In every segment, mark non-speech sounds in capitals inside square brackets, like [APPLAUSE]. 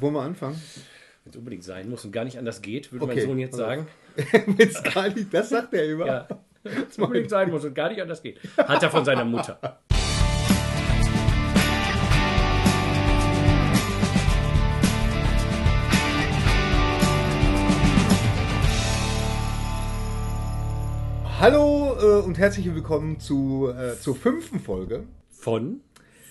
Wollen wir anfangen? Wenn es unbedingt sein muss und gar nicht anders geht, würde Okay, mein Sohn jetzt sagen. [LAUGHS] Wenn's gar nicht, das sagt er immer. Ja. [LAUGHS] Wenn es unbedingt sein muss und gar nicht anders geht. Hat er von seiner Mutter. Hallo äh, und herzlich willkommen zu, äh, zur fünften Folge. Von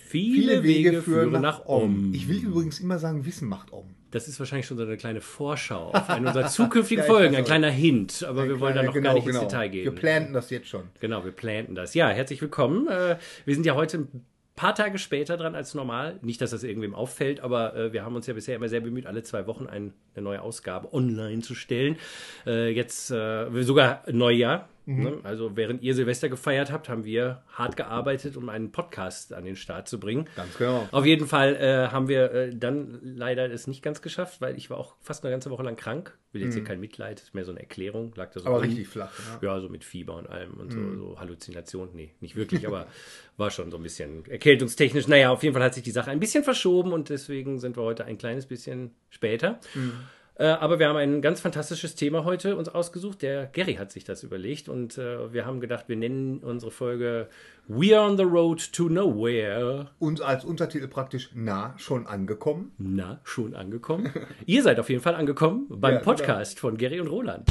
Viele, Wege, führen nach Om. Ich will übrigens immer sagen, Wissen macht Om. Das ist wahrscheinlich schon so eine kleine Vorschau auf eine unserer [LAUGHS] zukünftigen Ja, Folgen. Ein kleiner Hint, aber wir wollen da noch genau, gar nicht genau. ins Detail gehen. Wir planten das jetzt schon. Genau, wir planten das. Ja, herzlich willkommen. Äh, Wir sind ja heute ein paar Tage später dran als normal. Nicht, dass das irgendwem auffällt, aber äh, wir haben uns ja bisher immer sehr bemüht, alle zwei Wochen ein- eine neue Ausgabe online zu stellen. Äh, Jetzt sogar Neujahr. Mhm. Ne? Also während ihr Silvester gefeiert habt, haben wir hart gearbeitet, um einen Podcast an den Start zu bringen. Ganz genau. Auf jeden Fall äh, haben wir äh, dann leider es nicht ganz geschafft, weil ich war auch fast eine ganze Woche lang krank. Will jetzt hier kein Mitleid, ist mehr so eine Erklärung. Lag da so Mhm. Aber rum. richtig flach. Ja. Ja, so mit Fieber und allem und so, Mhm. so Halluzinationen. Nee, nicht wirklich, aber [LAUGHS] war schon so ein bisschen erkältungstechnisch. Naja, auf jeden Fall hat sich die Sache ein bisschen verschoben und deswegen sind wir heute ein kleines bisschen später. Mhm. Äh, aber wir haben ein ganz fantastisches Thema heute uns ausgesucht. Der Gary hat sich das überlegt und äh, wir haben gedacht, wir nennen unsere Folge We are on the road to nowhere. Und als Untertitel praktisch nah schon angekommen. Na, schon angekommen? Ihr seid auf jeden Fall angekommen beim Ja, genau. Podcast von Gary und Roland.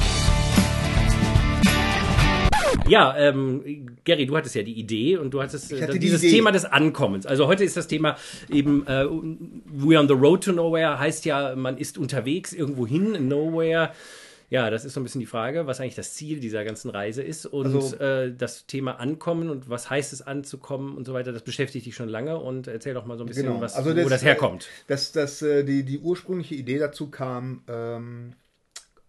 Ja, ähm, Gary, du hattest ja die Idee und du hattest äh, die dieses Idee. Thema des Ankommens. Also heute ist das Thema eben äh, We're on the road to nowhere, heißt ja, man ist unterwegs irgendwo hin, nowhere. Ja, das ist so ein bisschen die Frage, was eigentlich das Ziel dieser ganzen Reise ist. Und Also- äh, das Thema Ankommen und was heißt es anzukommen und so weiter, das beschäftigt dich schon lange. Und erzähl doch mal so ein bisschen, Genau. was, Also wo das, das herkommt. Äh, dass dass äh, die, die ursprüngliche Idee dazu kam, ähm,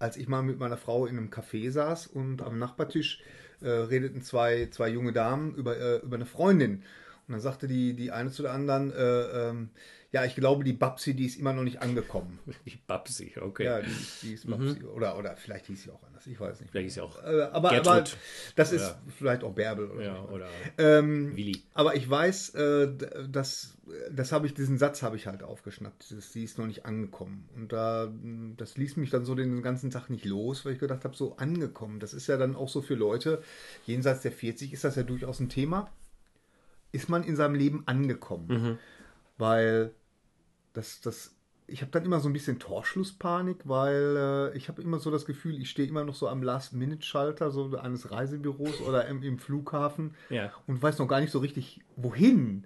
als ich mal mit meiner Frau in einem Café saß und am Nachbartisch äh, redeten zwei, zwei junge Damen über, äh, über eine Freundin. Und dann sagte die, die eine zu der anderen, äh, ähm, ja, ich glaube, die Babsi, die ist immer noch nicht angekommen. [LAUGHS] Die Babsi, okay. Ja, die, die ist Babsi. Oder, oder vielleicht hieß sie auch anders, ich weiß nicht. Vielleicht ist ja auch Äh, aber, aber das ist Oder- vielleicht auch Bärbel. Oder ja, oder Ähm, Willi. aber ich weiß, äh, d- das, habe ich, diesen Satz habe ich halt aufgeschnappt. Das, die ist noch nicht angekommen. Und da, das ließ mich dann so den ganzen Tag nicht los, weil ich gedacht habe, so angekommen. Das ist ja dann auch so für Leute, jenseits der 40 ist das ja durchaus ein Thema. Ist man in seinem Leben angekommen? Weil das, das, ich habe dann immer so ein bisschen Torschlusspanik, weil äh, ich habe immer so das Gefühl, ich stehe immer noch so am Last-Minute-Schalter so eines Reisebüros oder im, im Flughafen Ja. und weiß noch gar nicht so richtig, wohin.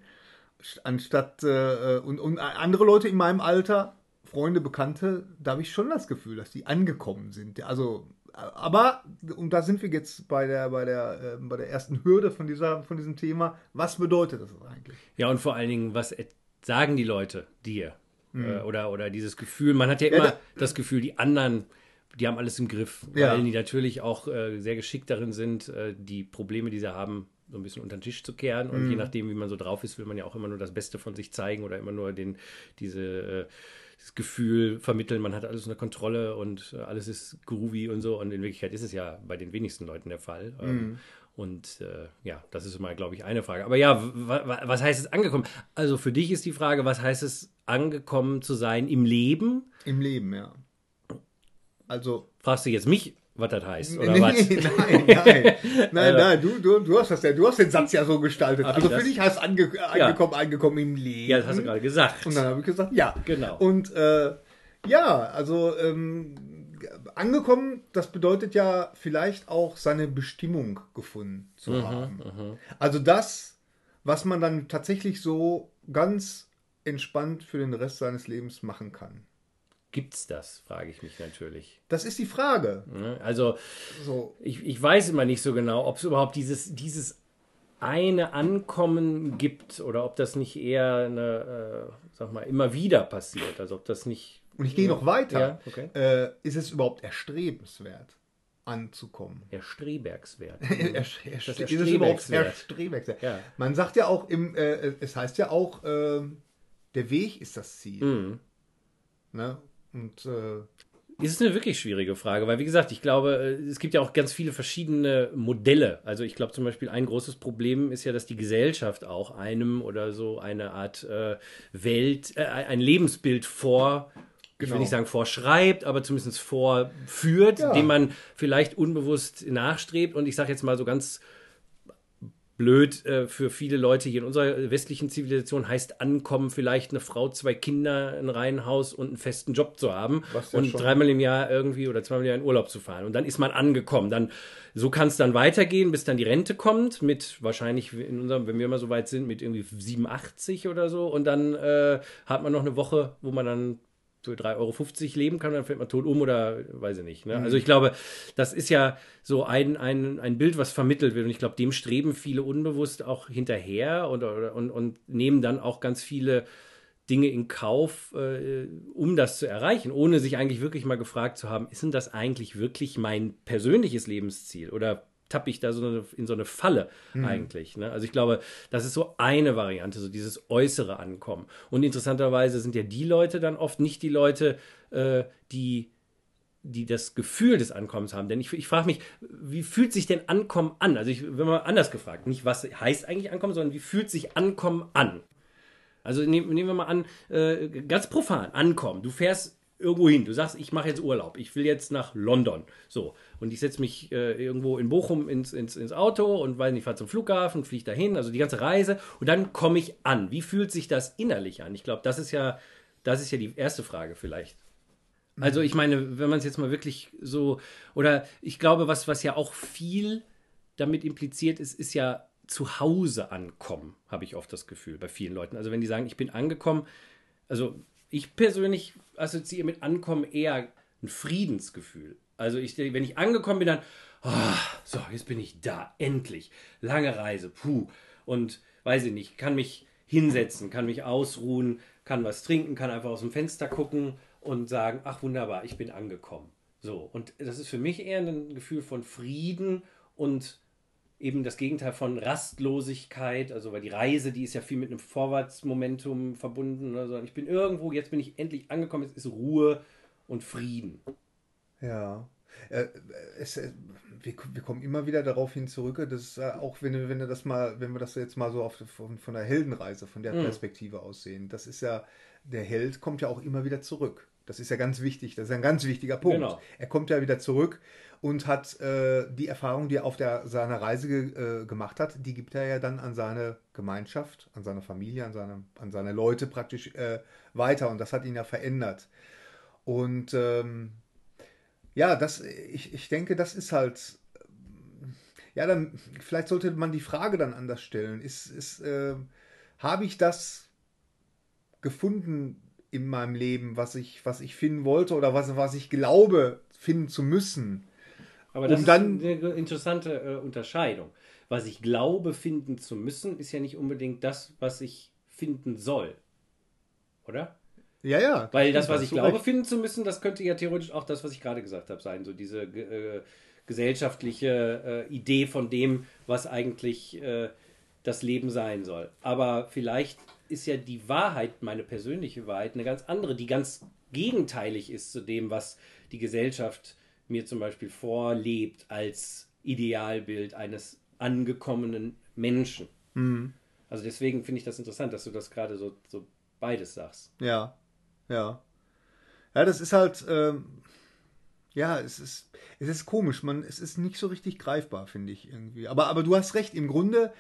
Anstatt äh, und, und andere Leute in meinem Alter, Freunde, Bekannte, da habe ich schon das Gefühl, dass die angekommen sind. Also, aber, und da sind wir jetzt bei der, bei der, äh, bei der ersten Hürde von, dieser, von diesem Thema. Was bedeutet das eigentlich? Ja, und vor allen Dingen, was sagen die Leute dir? Äh, oder, oder dieses Gefühl, man hat ja Ja, immer da- das Gefühl, die anderen, die haben alles im Griff, Ja. weil die natürlich auch äh, sehr geschickt darin sind, äh, die Probleme, die sie haben, so ein bisschen unter den Tisch zu kehren. Und je nachdem, wie man so drauf ist, will man ja auch immer nur das Beste von sich zeigen oder immer nur den, diese, äh, das Gefühl vermitteln, man hat alles unter Kontrolle und äh, alles ist groovy und so. Und in Wirklichkeit ist es ja bei den wenigsten Leuten der Fall. Ähm, Und äh, ja, das ist mal, glaube ich, eine Frage. Aber ja, wa- wa- was heißt es angekommen? Also für dich ist die Frage, was heißt es angekommen zu sein im Leben? Im Leben, ja. Also, Fragst du jetzt mich, was das heißt oder nee, was? [LAUGHS] nein, nein, [LAUGHS] nein, nein, du, du, du hast das ja, du hast den Satz ja so gestaltet. Also für dich heißt ange, angekommen, angekommen im Leben. Ja, das hast du gerade gesagt. Und dann habe ich gesagt, ja. Genau. Und äh, ja, also ähm, angekommen, das bedeutet ja vielleicht auch seine Bestimmung gefunden Mhm, zu haben. Also das, was man dann tatsächlich so ganz entspannt für den Rest seines Lebens machen kann. Gibt's das, frage ich mich natürlich. Das ist die Frage. Ne? Also So, ich, ich weiß immer nicht so genau, ob es überhaupt dieses, dieses eine Ankommen gibt oder ob das nicht eher eine, äh, sag mal, immer wieder passiert. Also ob das nicht. Und ich gehe noch weiter. Okay. äh, ist es überhaupt erstrebenswert, anzukommen? Erstrebergswert. [LAUGHS] Erst- Das erst- ist es überhaupt erstrebenswert. erstrebenswert? Ja. Man sagt ja auch im, äh, es heißt ja auch, äh, der Weg ist das Ziel. Mhm. Ne? Und äh, Es ist eine wirklich schwierige Frage, weil wie gesagt, ich glaube, äh, es gibt ja auch ganz viele verschiedene Modelle. Also ich glaube zum Beispiel ein großes Problem ist ja, dass die Gesellschaft auch einem oder so eine Art äh, Welt, äh, ein Lebensbild vor ich will nicht sagen vorschreibt, aber zumindest vorführt, Ja. dem man vielleicht unbewusst nachstrebt. Und ich sage jetzt mal so ganz blöd äh, für viele Leute hier in unserer westlichen Zivilisation heißt ankommen, vielleicht eine Frau, zwei Kinder, ein Reihenhaus und einen festen Job zu haben ja und dreimal im Jahr irgendwie oder zweimal im Jahr in Urlaub zu fahren. Und dann ist man angekommen. Dann so kann es dann weitergehen, bis dann die Rente kommt mit wahrscheinlich in unserem, wenn wir mal so weit sind, mit irgendwie 87 oder so. Und dann äh, hat man noch eine Woche, wo man dann für 3,50 Euro leben kann, dann fällt man tot um oder weiß ich nicht. Ne? Also ich glaube, das ist ja so ein, ein, ein Bild, was vermittelt wird. Und ich glaube, dem streben viele unbewusst auch hinterher und, und, und nehmen dann auch ganz viele Dinge in Kauf, äh, um das zu erreichen, ohne sich eigentlich wirklich mal gefragt zu haben, ist denn das eigentlich wirklich mein persönliches Lebensziel? Oder tappe ich da so eine, in so eine Falle eigentlich? Ne? Also ich glaube, das ist so eine Variante, so dieses äußere Ankommen. Und interessanterweise sind ja die Leute dann oft nicht die Leute, äh, die die das Gefühl des Ankommens haben. Denn ich, ich frage mich, wie fühlt sich denn Ankommen an? Also ich, wenn man anders gefragt, nicht was heißt eigentlich Ankommen, sondern wie fühlt sich Ankommen an? Also nehm, nehmen wir mal an, äh, ganz profan, ankommen. Du fährst irgendwo hin, du sagst, ich mache jetzt Urlaub, ich will jetzt nach London. So, und ich setze mich äh, irgendwo in Bochum ins, ins, ins Auto und weiß nicht, fahre zum Flughafen, fliege dahin, also die ganze Reise und dann komme ich an. Wie fühlt sich das innerlich an? Ich glaube, das ist ja, das ist ja die erste Frage vielleicht. Also ich meine, wenn man es jetzt mal wirklich so, oder ich glaube, was, was ja auch viel damit impliziert ist, ist ja zu Hause ankommen, habe ich oft das Gefühl bei vielen Leuten. Also wenn die sagen, ich bin angekommen, also ich persönlich assoziiere mit Ankommen eher ein Friedensgefühl. Also ich, wenn ich angekommen bin, dann, ah, so, jetzt bin ich da, endlich. Lange Reise, puh. Und weiß ich nicht, kann mich hinsetzen, kann mich ausruhen, kann was trinken, kann einfach aus dem Fenster gucken und sagen, ach wunderbar, ich bin angekommen. So, und das ist für mich eher ein Gefühl von Frieden und eben das Gegenteil von Rastlosigkeit, also weil die Reise, die ist ja viel mit einem Vorwärtsmomentum verbunden. Also ich bin irgendwo, jetzt bin ich endlich angekommen, jetzt ist Ruhe und Frieden. Ja. Äh, es, äh, wir, wir kommen immer wieder darauf hin zurück, dass äh, auch wenn, wir- wenn wir das mal, wenn wir das jetzt mal so auf, von, von der Heldenreise, von der Mhm. Perspektive aussehen, das ist ja, der Held kommt ja auch immer wieder zurück. Das ist ja ganz wichtig, das ist ein ganz wichtiger Punkt. Genau. Er kommt ja wieder zurück und hat äh, die Erfahrung, die er auf der, seiner Reise ge, äh, gemacht hat, die gibt er ja dann an seine Gemeinschaft, an seine Familie, an seine, an seine Leute praktisch äh, weiter und das hat ihn ja verändert. Und ähm, ja, das, ich, ich denke, das ist halt. ähm, Ja, dann, vielleicht sollte man die Frage dann anders stellen. Ist, ist, äh, habe ich das gefunden in meinem Leben, was ich, was ich finden wollte oder was, was ich glaube, finden zu müssen? Aber das Um dann- ist eine interessante äh, Unterscheidung. Was ich glaube, finden zu müssen, ist ja nicht unbedingt das, was ich finden soll. Oder? Ja, ja. Weil das, was ich glaube, recht. finden zu müssen, das könnte ja theoretisch auch das, was ich gerade gesagt habe, sein. So diese äh, gesellschaftliche äh, Idee von dem, was eigentlich äh, das Leben sein soll. Aber vielleicht ist ja die Wahrheit, meine persönliche Wahrheit, eine ganz andere, die ganz gegenteilig ist zu dem, was die Gesellschaft mir zum Beispiel vorlebt als Idealbild eines angekommenen Menschen. Mhm. Also deswegen finde ich das interessant, dass du das gerade so, so beides sagst. Ja, ja. Ja, das ist halt, ähm, ja, es ist, es ist komisch, man, es ist nicht so richtig greifbar, finde ich irgendwie. Aber, aber du hast recht, im Grunde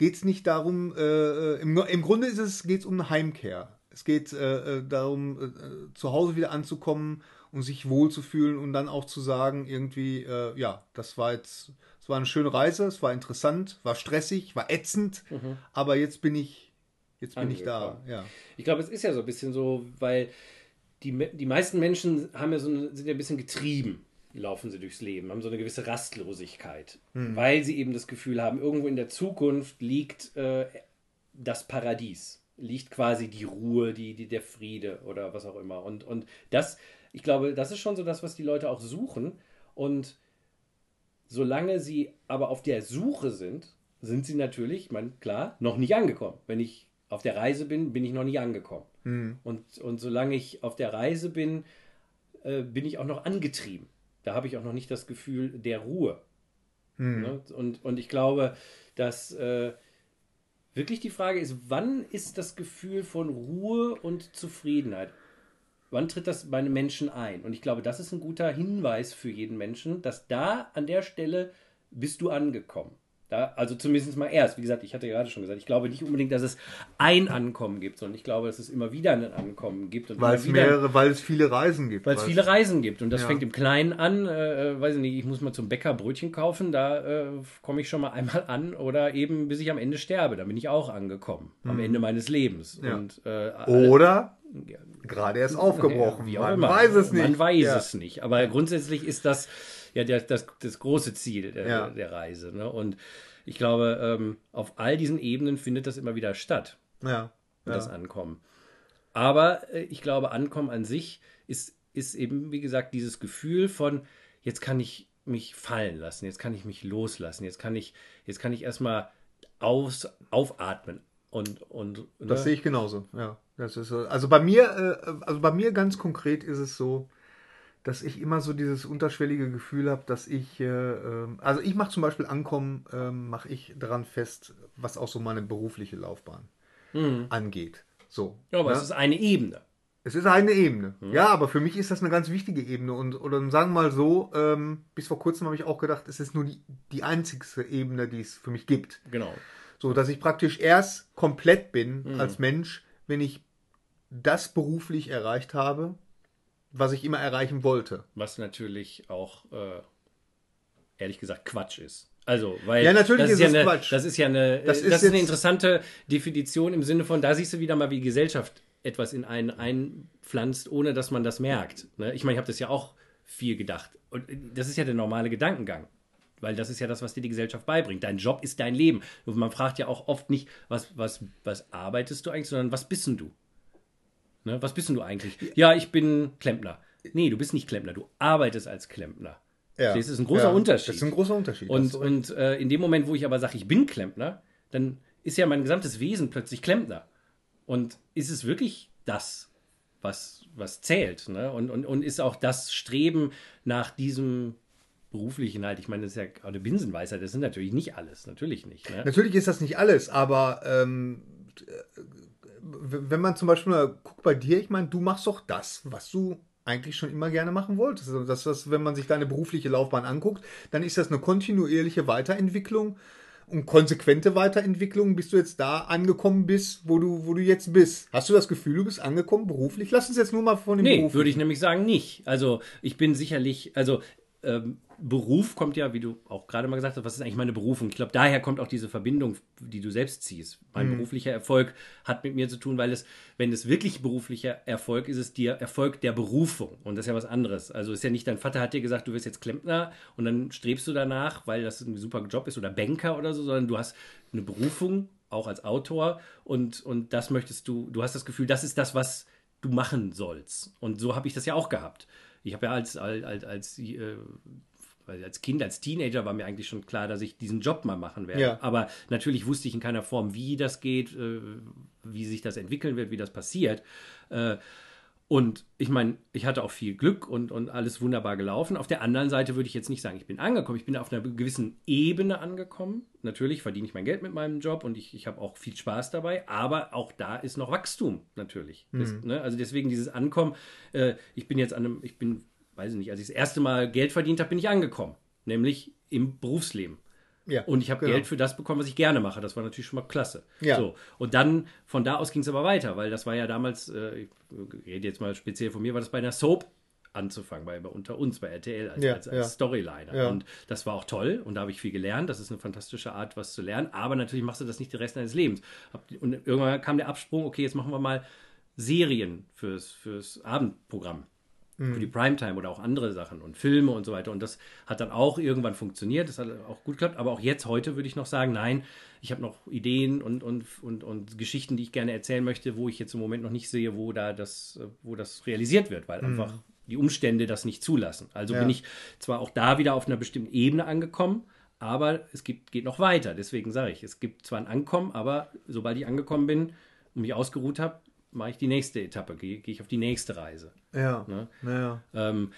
geht es nicht darum, äh, im, im Grunde es, geht es um eine Heimkehr. Es geht äh, äh, darum, äh, äh, zu Hause wieder anzukommen und sich wohlzufühlen und dann auch zu sagen, irgendwie, äh, ja, das war jetzt, es war eine schöne Reise, es war interessant, war stressig, war ätzend, aber jetzt bin ich, jetzt bin ich da, ja. Ich glaube, es ist ja so ein bisschen so, weil die, die meisten Menschen haben ja so eine, sind ja ein bisschen getrieben, laufen sie durchs Leben, haben so eine gewisse Rastlosigkeit, weil sie eben das Gefühl haben, irgendwo in der Zukunft liegt äh, das Paradies, liegt quasi die Ruhe, die, die, der Friede oder was auch immer. Und, und das, ich glaube, das ist schon so das, was die Leute auch suchen. Und solange sie aber auf der Suche sind, sind sie natürlich, ich meine, klar, noch nicht angekommen. Wenn ich auf der Reise bin, bin ich noch nicht angekommen. Und, und solange ich auf der Reise bin, äh, bin ich auch noch angetrieben. Da habe ich auch noch nicht das Gefühl der Ruhe. Ne? Und, und ich glaube, dass äh, wirklich die Frage ist, wann ist das Gefühl von Ruhe und Zufriedenheit wann tritt das bei einem Menschen ein? Und ich glaube, das ist ein guter Hinweis für jeden Menschen, dass da an der Stelle bist du angekommen. Da, also zumindest mal erst. Wie gesagt, ich hatte gerade schon gesagt, ich glaube nicht unbedingt, dass es ein Ankommen gibt, sondern ich glaube, dass es immer wieder ein Ankommen gibt. weil es mehrere, weil es viele Reisen gibt. Weil es viele Reisen gibt. Und das ja. fängt im Kleinen an. Äh, äh, weiß ich nicht, ich muss mal zum Bäcker Brötchen kaufen, da äh, komme ich schon mal [LAUGHS] einmal an. Oder eben bis ich am Ende sterbe. Da bin ich auch angekommen. Am mhm. Ende meines Lebens. Ja. Und, äh, oder ja, gerade erst aufgebrochen. Ja, man immer. weiß es nicht. Man weiß es nicht. Aber grundsätzlich ist das ja der, das, das große Ziel der, ja. der Reise. Ne? Und ich glaube, ähm, auf all diesen Ebenen findet das immer wieder statt. Ja. Das Ankommen. Aber äh, ich glaube, Ankommen an sich ist, ist eben, wie gesagt, dieses Gefühl von, jetzt kann ich mich fallen lassen, jetzt kann ich mich loslassen, jetzt kann ich, jetzt kann ich erstmal aus, aufatmen. Und, und, ne? Das sehe ich genauso, ja. Das ist so. Also bei mir, äh, also bei mir ganz konkret ist es so, dass ich immer so dieses unterschwellige Gefühl habe, dass ich, äh, ähm, also ich mache zum Beispiel Ankommen, äh, mache ich daran fest, was auch so meine berufliche Laufbahn mhm. angeht. So. Ja, aber ne? es ist eine Ebene. Es ist eine Ebene. Mhm. Ja, aber für mich ist das eine ganz wichtige Ebene. Und oder sagen wir mal so, ähm, bis vor kurzem habe ich auch gedacht, es ist nur die, die einzigste Ebene, die es für mich gibt. Genau. So, dass ich praktisch erst komplett bin mhm. als Mensch, wenn ich das beruflich erreicht habe, was ich immer erreichen wollte. Was natürlich auch, äh, ehrlich gesagt, Quatsch ist. Also, weil ja, natürlich das ist, ist ja eine, Quatsch. Das ist ja eine, das ist, das ist eine interessante Definition im Sinne von, da siehst du wieder mal, wie Gesellschaft etwas in einen einpflanzt, ohne dass man das merkt. Ne? Ich meine, ich habe das ja auch viel gedacht. Und das ist ja der normale Gedankengang. Weil das ist ja das, was dir die Gesellschaft beibringt. Dein Job ist dein Leben. Und man fragt ja auch oft nicht, was, was, was arbeitest du eigentlich, sondern was bist denn du? Ne? Was bist denn du eigentlich? Ja, ich bin Klempner. Nee, du bist nicht Klempner, du arbeitest als Klempner. Ja. Das ist ein großer ja, Unterschied. Das ist ein großer Unterschied. Und, und äh, in dem Moment, wo ich aber sage, ich bin Klempner, dann ist ja mein gesamtes Wesen plötzlich Klempner. Und ist es wirklich das, was, was zählt? Ne? Und, und, und ist auch das Streben nach diesem beruflichen halt, ich meine, das ist ja eine Binsenweisheit, das sind natürlich nicht alles, natürlich nicht. Ne? Natürlich ist das nicht alles, aber ähm, wenn man zum Beispiel mal guckt bei dir, ich meine, du machst doch das, was du eigentlich schon immer gerne machen wolltest. Also das, das, wenn man sich deine berufliche Laufbahn anguckt, dann ist das eine kontinuierliche Weiterentwicklung und konsequente Weiterentwicklung, bis du jetzt da angekommen bist, wo du, wo du jetzt bist. Hast du das Gefühl, du bist angekommen beruflich? Lass uns jetzt nur mal von dem nee, Beruf. würde ich nämlich sagen, nicht. Also ich bin sicherlich, also ähm, Beruf kommt ja, wie du auch gerade mal gesagt hast, was ist eigentlich meine Berufung? Ich glaube, daher kommt auch diese Verbindung, die du selbst ziehst. Mein mhm. beruflicher Erfolg hat mit mir zu tun, weil es, wenn es wirklich beruflicher Erfolg ist, ist der Erfolg der Berufung. Und das ist ja was anderes. Also ist ja nicht, dein Vater hat dir gesagt, du wirst jetzt Klempner und dann strebst du danach, weil das ein super Job ist oder Banker oder so, sondern du hast eine Berufung, auch als Autor und, und das möchtest du, du hast das Gefühl, das ist das, was du machen sollst. Und so habe ich das ja auch gehabt. Ich habe ja als, als, als, als äh, weil als Kind, als Teenager war mir eigentlich schon klar, dass ich diesen Job mal machen werde. Ja. Aber natürlich wusste ich in keiner Form, wie das geht, äh, wie sich das entwickeln wird, wie das passiert. Äh, und ich meine, ich hatte auch viel Glück und, und alles wunderbar gelaufen. Auf der anderen Seite würde ich jetzt nicht sagen, ich bin angekommen. Ich bin auf einer gewissen Ebene angekommen. Natürlich verdiene ich mein Geld mit meinem Job und ich, ich habe auch viel Spaß dabei. Aber auch da ist noch Wachstum natürlich. Mhm. Das, ne? Also deswegen dieses Ankommen. Äh, ich bin jetzt an einem, ich bin weiß ich nicht, als ich das erste Mal Geld verdient habe, bin ich angekommen. Nämlich im Berufsleben. Ja, und ich habe genau. Geld für das bekommen, was ich gerne mache. Das war natürlich schon mal klasse. Ja. So. Und dann, von da aus ging es aber weiter, weil das war ja damals, äh, ich rede jetzt mal speziell von mir, war das bei einer Soap anzufangen, bei, bei unter uns, bei RTL, als, ja, als, als ja. Storyliner. Ja. Und das war auch toll und da habe ich viel gelernt. Das ist eine fantastische Art, was zu lernen. Aber natürlich machst du das nicht den Rest deines Lebens. Und irgendwann kam der Absprung, okay, jetzt machen wir mal Serien fürs, fürs Abendprogramm mhm. für die Primetime oder auch andere Sachen und Filme und so weiter. Und das hat dann auch irgendwann funktioniert, das hat auch gut geklappt. Aber auch jetzt, heute würde ich noch sagen, nein, ich habe noch Ideen und, und, und, und Geschichten, die ich gerne erzählen möchte, wo ich jetzt im Moment noch nicht sehe, wo da das, wo das realisiert wird, weil mhm. einfach die Umstände das nicht zulassen. Also ja. bin ich zwar auch da wieder auf einer bestimmten Ebene angekommen, aber es gibt, geht noch weiter. Deswegen sage ich, es gibt zwar ein Ankommen, aber sobald ich angekommen bin und mich ausgeruht habe, mache ich die nächste Etappe, gehe geh ich auf die nächste Reise. Ja. Ne? ja. Ähm,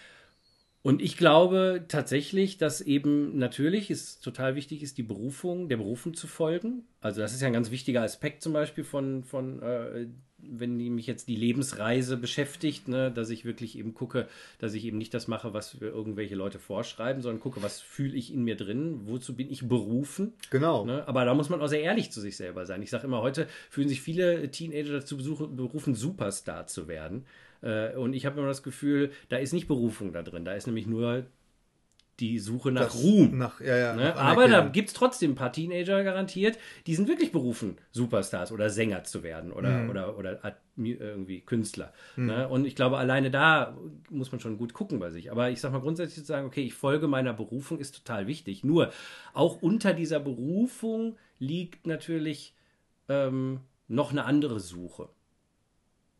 und ich glaube tatsächlich, dass eben natürlich es total wichtig ist, die Berufung, der Berufung zu folgen. Also das ist ja ein ganz wichtiger Aspekt zum Beispiel von, von äh, wenn die mich jetzt die Lebensreise beschäftigt, ne, dass ich wirklich eben gucke, dass ich eben nicht das mache, was irgendwelche Leute vorschreiben, sondern gucke, was fühle ich in mir drin, wozu bin ich berufen. Genau. Ne? Aber da muss man auch sehr ehrlich zu sich selber sein. Ich sage immer, heute fühlen sich viele Teenager dazu berufen, Superstar zu werden. Äh, und ich habe immer das Gefühl, da ist nicht Berufung da drin, da ist nämlich nur die Suche nach Das- Ruhm. Nach, ja, ja, Ne? nach Aber da gibt es trotzdem ein paar Teenager garantiert, die sind wirklich berufen, Superstars oder Sänger zu werden oder, Mhm. oder, oder irgendwie Künstler. Ne? Und ich glaube, alleine da muss man schon gut gucken bei sich. Aber ich sag mal grundsätzlich zu sagen, okay, ich folge meiner Berufung ist total wichtig. Nur auch unter dieser Berufung liegt natürlich ähm, noch eine andere Suche.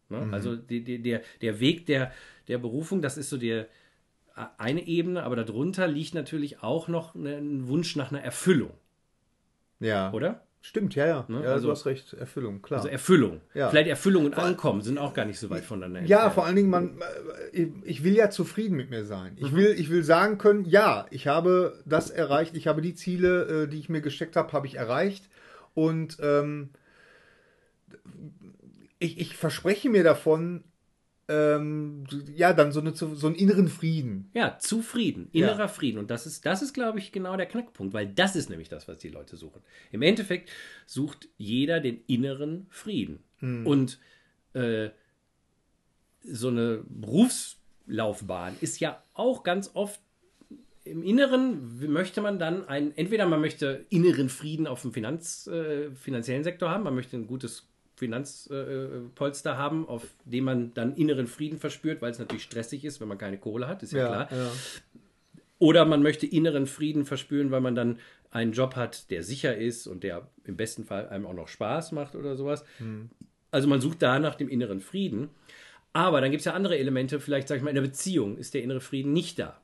Ne? Also die, die, der, der Weg der, der Berufung, das ist so der, eine Ebene, aber darunter liegt natürlich auch noch ne- ein Wunsch nach einer Erfüllung, Ja. oder? Stimmt, ja, ja. Ne? ja Also- du hast recht. Erfüllung, klar. Also Erfüllung. Ja. Vielleicht Erfüllung und Ankommen sind auch gar nicht so weit voneinander Ja, entfernt. vor allen Dingen, man, äh, ich, will ja zufrieden mit mir sein. Ich will, ich will sagen können, ja, ich habe das erreicht, ich habe die Ziele, äh, die ich mir gesteckt habe, habe ich erreicht. Und ähm, ich, ich verspreche mir davon, ähm, ja, dann so, eine, so einen inneren Frieden. Ja, zufrieden, innerer Ja. Frieden. Und das ist, das ist, glaube ich, genau der Knackpunkt, weil das ist nämlich das, was die Leute suchen. Im Endeffekt sucht jeder den inneren Frieden. Und äh, so eine Berufslaufbahn ist ja auch ganz oft im Inneren möchte man dann einen, entweder man möchte inneren Frieden auf dem Finanz, äh, finanziellen Sektor haben, man möchte ein gutes Finanzpolster äh, haben, auf dem man dann inneren Frieden verspürt, weil es natürlich stressig ist, wenn man keine Kohle hat, ist ja, klar. ja. Oder man möchte inneren Frieden verspüren, weil man dann einen Job hat, der sicher ist und der im besten Fall einem auch noch Spaß macht oder sowas. Also man sucht da nach dem inneren Frieden. Aber dann gibt es ja andere Elemente, vielleicht sage ich mal, in der Beziehung ist der innere Frieden nicht da.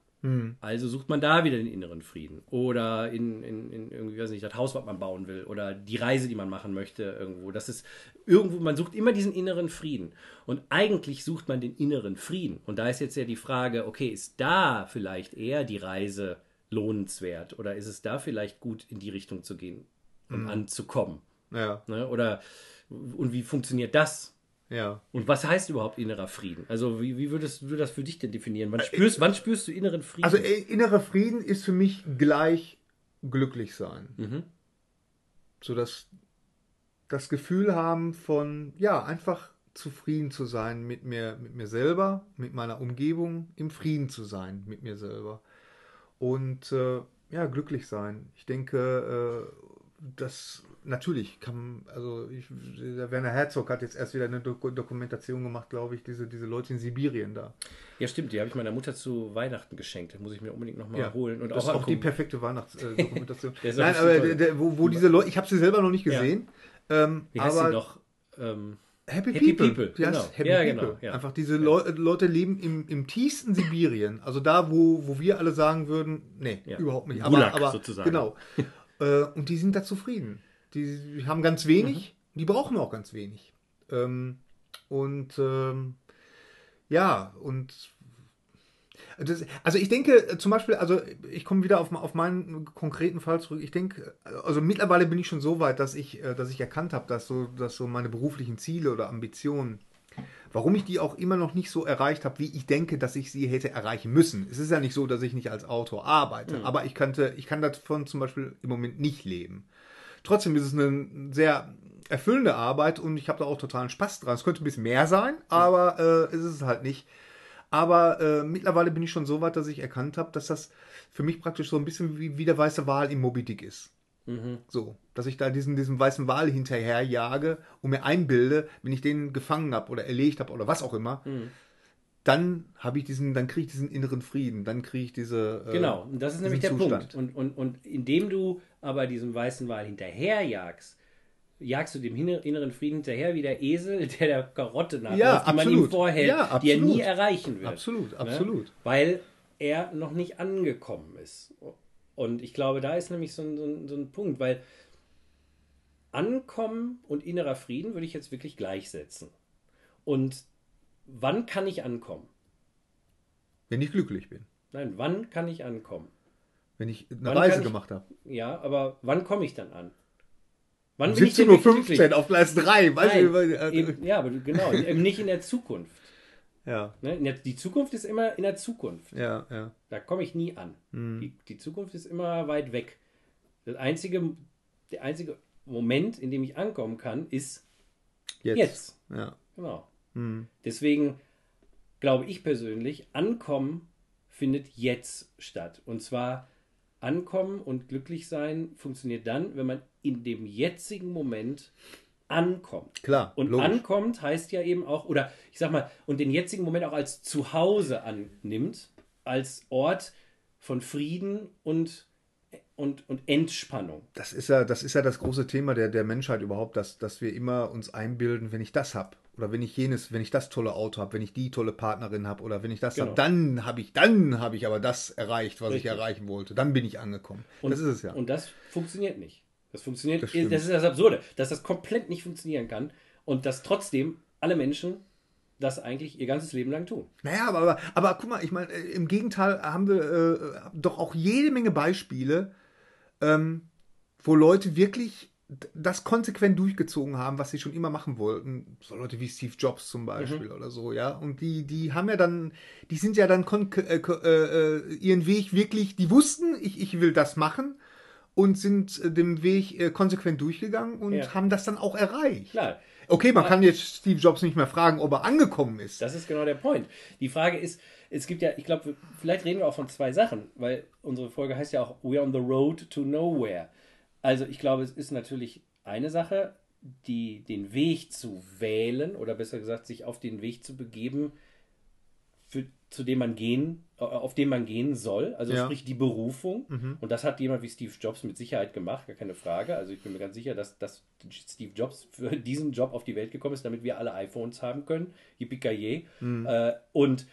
Also sucht man da wieder den inneren Frieden. Oder in, in, in irgendwie, weiß nicht, das Haus, was man bauen will. Oder die Reise, die man machen möchte irgendwo. Das ist irgendwo, man sucht immer diesen inneren Frieden. Und eigentlich sucht man den inneren Frieden. Und da ist jetzt ja die Frage, okay, ist da vielleicht eher die Reise lohnenswert? Oder ist es da vielleicht gut, in die Richtung zu gehen, um anzukommen? ja, Ne? Oder, und wie funktioniert das? Ja. Und was heißt überhaupt innerer Frieden? Also wie, wie würdest du das für dich denn definieren? Wann spürst, wann spürst du inneren Frieden? Also äh, innerer Frieden ist für mich gleich glücklich sein. Mhm. So dass das Gefühl haben von, ja, einfach zufrieden zu sein mit mir, mit mir selber, mit meiner Umgebung, im Frieden zu sein mit mir selber. Und äh, ja, glücklich sein. Ich denke, äh, das natürlich kann, also ich, der Werner Herzog hat jetzt erst wieder eine Dok Dokumentation gemacht, glaube ich, diese, diese Leute in Sibirien da. ja, stimmt, die habe ich meiner Mutter zu Weihnachten geschenkt. Das muss ich mir unbedingt nochmal Ja, holen. Und das ist auch auch die perfekte Weihnachtsdokumentation. [LAUGHS] Auch Nein, aber der, der, wo, wo diese Leute, ich habe sie selber noch nicht Ja. gesehen. Ähm, Wie heißt aber sie doch? Ähm, Happy, Happy People. People, heißt genau. Happy Ja, People. genau, ja. Einfach diese Leu Leute leben im, im tiefsten Sibirien. Also da, wo, wo wir alle sagen würden, nee, Ja. überhaupt nicht. Gulag aber, aber sozusagen. Genau. [LAUGHS] äh, und die sind da zufrieden. Die haben ganz wenig, Mhm. die brauchen auch ganz wenig. Ähm, und ähm, ja, und das, also ich denke äh, zum Beispiel, also ich komme wieder auf, auf meinen konkreten Fall zurück. Ich denke, also mittlerweile bin ich schon so weit, dass ich, äh, dass ich erkannt habe, dass so, dass so meine beruflichen Ziele oder Ambitionen, warum ich die auch immer noch nicht so erreicht habe, wie ich denke, dass ich sie hätte erreichen müssen. Es ist ja nicht so, dass ich nicht als Autor arbeite, aber ich könnte, ich kann davon zum Beispiel im Moment nicht leben. Trotzdem ist es eine sehr erfüllende Arbeit und ich habe da auch totalen Spaß dran. Es könnte ein bisschen mehr sein, aber äh, es ist es halt nicht. Aber äh, mittlerweile bin ich schon so weit, dass ich erkannt habe, dass das für mich praktisch so ein bisschen wie, wie der weiße Wal im Moby Dick ist. So, dass ich da diesen, diesen weißen Wal hinterherjage und mir einbilde, wenn ich den gefangen habe oder erlegt habe oder was auch immer, dann habe ich diesen, dann kriege ich diesen inneren Frieden, dann kriege ich diese. äh, Genau, und das ist nämlich der Zustand. Punkt. Und, und, und indem du aber diesem weißen Wal hinterherjagst, jagst du dem inneren Frieden hinterher wie der Esel, der der Karotte nachläuft, Ja, die man ihm vorhält, Ja, die er nie erreichen wird. Absolut, Ne? absolut. Weil er noch nicht angekommen ist. Und ich glaube, da ist nämlich so ein, so ein, so ein Punkt, weil Ankommen und innerer Frieden würde ich jetzt wirklich gleichsetzen. Und wann kann ich ankommen? Wenn ich glücklich bin. Nein, wann kann ich ankommen? Wenn ich eine Wann Reise ich- gemacht habe. Ja, aber wann komme ich dann an? Wann bin ich denn 17.15 wirklich glücklich? Uhr auf Gleis 3. Weißt Nein, du, äh, eben, ja, aber genau, [LAUGHS] eben nicht in der Zukunft. Ja, Ne? Die Zukunft ist immer in der Zukunft. ja, ja. Da komme ich nie an. Mhm. Die, die Zukunft ist immer weit weg. Das einzige, der einzige Moment, in dem ich ankommen kann, ist Jetzt. jetzt. Ja. Genau. Mhm. Deswegen glaube ich persönlich, Ankommen findet jetzt statt. Und zwar Ankommen und glücklich sein funktioniert dann, wenn man in dem jetzigen Moment ankommt. Klar, Und logisch. ankommt heißt ja eben auch, oder ich sag mal, und den jetzigen Moment auch als Zuhause annimmt, als Ort von Frieden und, und, und Entspannung. Das ist ja, das ist ja das große Thema der, der Menschheit überhaupt, dass, dass wir immer uns einbilden, wenn ich das habe oder wenn ich jenes, wenn ich das tolle Auto habe, wenn ich die tolle Partnerin habe oder wenn ich das Genau. habe, dann habe ich, dann habe ich aber das erreicht, was Richtig. ich erreichen wollte. Dann bin ich angekommen. Und, das ist es ja. Und das funktioniert nicht. Das funktioniert, Das das, ist das Absurde, dass das komplett nicht funktionieren kann und dass trotzdem alle Menschen das eigentlich ihr ganzes Leben lang tun. Naja, aber, aber, aber guck mal, ich meine, äh, im Gegenteil haben wir äh, doch auch jede Menge Beispiele, ähm, wo Leute wirklich das konsequent durchgezogen haben, was sie schon immer machen wollten. So Leute wie Steve Jobs zum Beispiel oder so, ja. Und die, die haben ja dann, die sind ja dann äh, äh, äh, ihren Weg wirklich, die wussten, ich, ich will das machen und sind äh, dem Weg äh, konsequent durchgegangen und Ja. haben das dann auch erreicht. Klar, Okay, man kann jetzt Steve Jobs nicht mehr fragen, ob er angekommen ist. das ist genau der Point. Die Frage ist, es gibt ja, ich glaube, vielleicht reden wir auch von zwei Sachen, weil unsere Folge heißt ja auch We're on the road to nowhere. Also ich glaube, es ist natürlich eine Sache, die, den Weg zu wählen oder besser gesagt, sich auf den Weg zu begeben, für, zu dem man gehen, äh, auf dem man gehen soll, also Ja. sprich die Berufung. Mhm. Und das hat jemand wie Steve Jobs mit Sicherheit gemacht, gar keine Frage. Also ich bin mir ganz sicher, dass, dass Steve Jobs für [LAUGHS] diesen Job auf die Welt gekommen ist, damit wir alle iPhones haben können. Yippie Mhm. äh, Und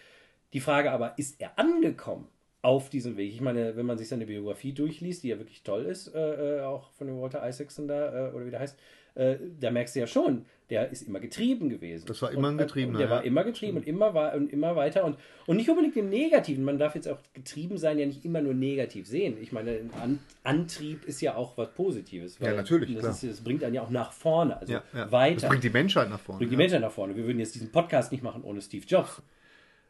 die Frage aber, ist er angekommen auf diesem Weg? Ich meine, wenn man sich seine Biografie durchliest, die ja wirklich toll ist, äh, äh, auch von dem Walter Isaacson da, äh, oder wie der heißt, äh, da merkst du ja schon, der ist immer getrieben gewesen. Das war immer ein äh, Getriebener, der ja. war immer getrieben und immer, war, und immer weiter. Und, und nicht unbedingt im Negativen. Man darf jetzt auch getrieben sein ja nicht immer nur negativ sehen. Ich meine, ein An Antrieb ist ja auch was Positives. Ja, natürlich, Das, klar. ist, das bringt einen ja auch nach vorne, also ja, ja. weiter Das bringt die Menschheit nach vorne. bringt die ja. Menschen nach vorne. Wir würden jetzt diesen Podcast nicht machen ohne Steve Jobs.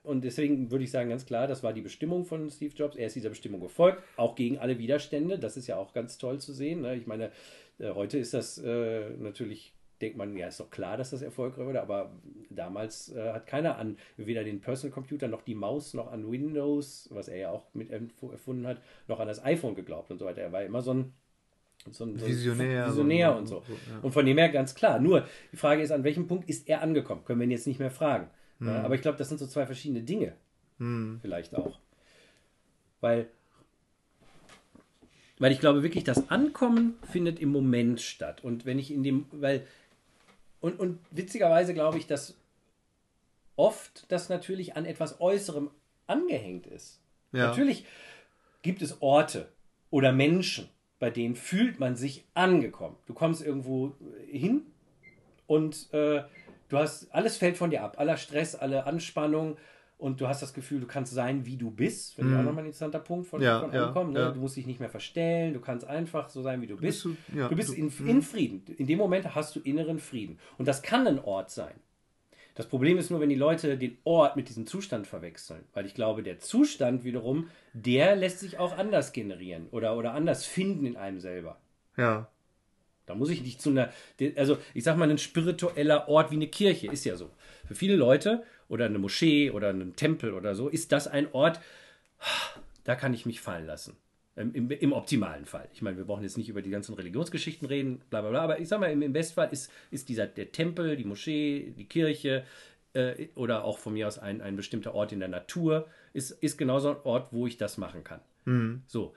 Und deswegen würde ich sagen, ganz klar, das war die Bestimmung von Steve Jobs. Er ist dieser Bestimmung gefolgt, auch gegen alle Widerstände. Das ist ja auch ganz toll zu sehen. Ne? Ich meine, äh, heute ist das äh, natürlich, denkt man, ja, ist doch klar, dass das erfolgreich wurde, aber damals äh, hat keiner an weder den Personal Computer noch die Maus noch an Windows, was er ja auch mit erf- erfunden hat, noch an das iPhone geglaubt und so weiter. Er war immer so ein so ein, so ein Visionär, Visionär so- und so. so, ja. Und von dem her ganz klar. Nur die Frage ist, an welchem Punkt ist er angekommen? Können wir ihn jetzt nicht mehr fragen. Hm. Ja, aber ich glaube, das sind so zwei verschiedene Dinge. Vielleicht auch. Weil, weil ich glaube wirklich, das Ankommen findet im Moment statt. Und wenn ich in dem, weil, und, und witzigerweise glaube ich, dass oft das natürlich an etwas Äußerem angehängt ist. Ja. Natürlich gibt es Orte oder Menschen, bei denen fühlt man sich angekommen. Du kommst irgendwo hin und äh, du hast, alles fällt von dir ab. Aller Stress, alle Anspannung und du hast das Gefühl, du kannst sein, wie du bist. Finde ich auch nochmal ein interessanter Punkt von, Mhm. Ja, von ja, Ankommen. Ne? ja. Du musst dich nicht mehr verstellen, du kannst einfach so sein, wie du bist. bist du- ja, du bist du- in, in Frieden. In dem Moment hast du inneren Frieden. Und das kann ein Ort sein. Das Problem ist nur, wenn die Leute den Ort mit diesem Zustand verwechseln. Weil ich glaube, der Zustand wiederum, der lässt sich auch anders generieren oder, oder anders finden in einem selber. Ja. Da muss ich nicht zu einer, also ich sag mal, ein spiritueller Ort wie eine Kirche ist ja so. Für viele Leute oder eine Moschee oder einen Tempel oder so ist das ein Ort, da kann ich mich fallen lassen. Im, im, Im optimalen Fall. Ich meine, wir brauchen jetzt nicht über die ganzen Religionsgeschichten reden, bla bla bla, aber ich sag mal, im, im Bestfall ist, ist dieser der Tempel, die Moschee, die Kirche äh, oder auch von mir aus ein, ein bestimmter Ort in der Natur, ist, ist genauso ein Ort, wo ich das machen kann. So.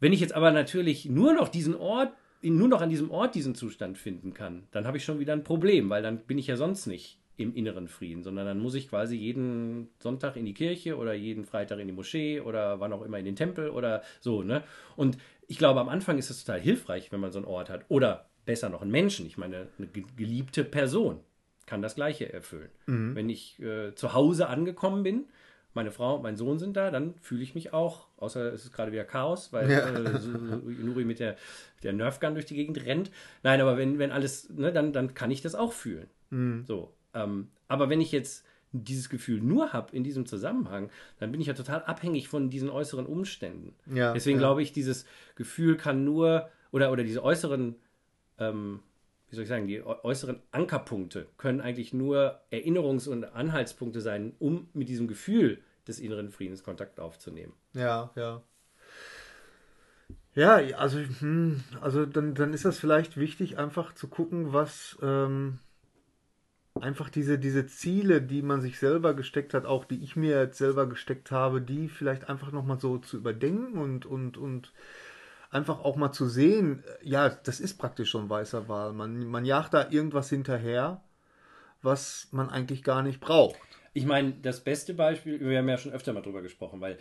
Wenn ich jetzt aber natürlich nur noch diesen Ort, nur noch an diesem Ort diesen Zustand finden kann, dann habe ich schon wieder ein Problem, weil dann bin ich ja sonst nicht im inneren Frieden, sondern dann muss ich quasi jeden Sonntag in die Kirche oder jeden Freitag in die Moschee oder wann auch immer in den Tempel oder so, ne? Und ich glaube, am Anfang ist es total hilfreich, wenn man so einen Ort hat. Oder besser noch einen Menschen, ich meine, eine ge- geliebte Person kann das Gleiche erfüllen. Wenn ich äh, zu Hause angekommen bin meine Frau und mein Sohn sind da, dann fühle ich mich auch, außer es ist gerade wieder Chaos, weil Ja. äh, so- Nuri mit der, der Nerfgun durch die Gegend rennt. Nein, aber wenn, wenn alles, ne, dann, dann kann ich das auch fühlen. Mhm. So, ähm, aber wenn ich jetzt dieses Gefühl nur habe in diesem Zusammenhang, dann bin ich ja total abhängig von diesen äußeren Umständen. Ja, Deswegen ja. glaube ich, dieses Gefühl kann nur, oder, oder diese äußeren, ähm, wie soll ich sagen, die äu- äußeren Ankerpunkte können eigentlich nur Erinnerungs- und Anhaltspunkte sein, um mit diesem Gefühl des inneren Friedens Kontakt aufzunehmen. Ja, ja. Ja, also, hm, also dann, dann ist das vielleicht wichtig, einfach zu gucken, was ähm, einfach diese, diese Ziele, die man sich selber gesteckt hat, auch die ich mir jetzt selber gesteckt habe, die vielleicht einfach nochmal so zu überdenken und, und, und einfach auch mal zu sehen, äh, ja, das ist praktisch schon weißer Wal. Man, man jagt da irgendwas hinterher, was man eigentlich gar nicht braucht. Ich meine, das beste Beispiel, wir haben ja schon öfter mal drüber gesprochen, weil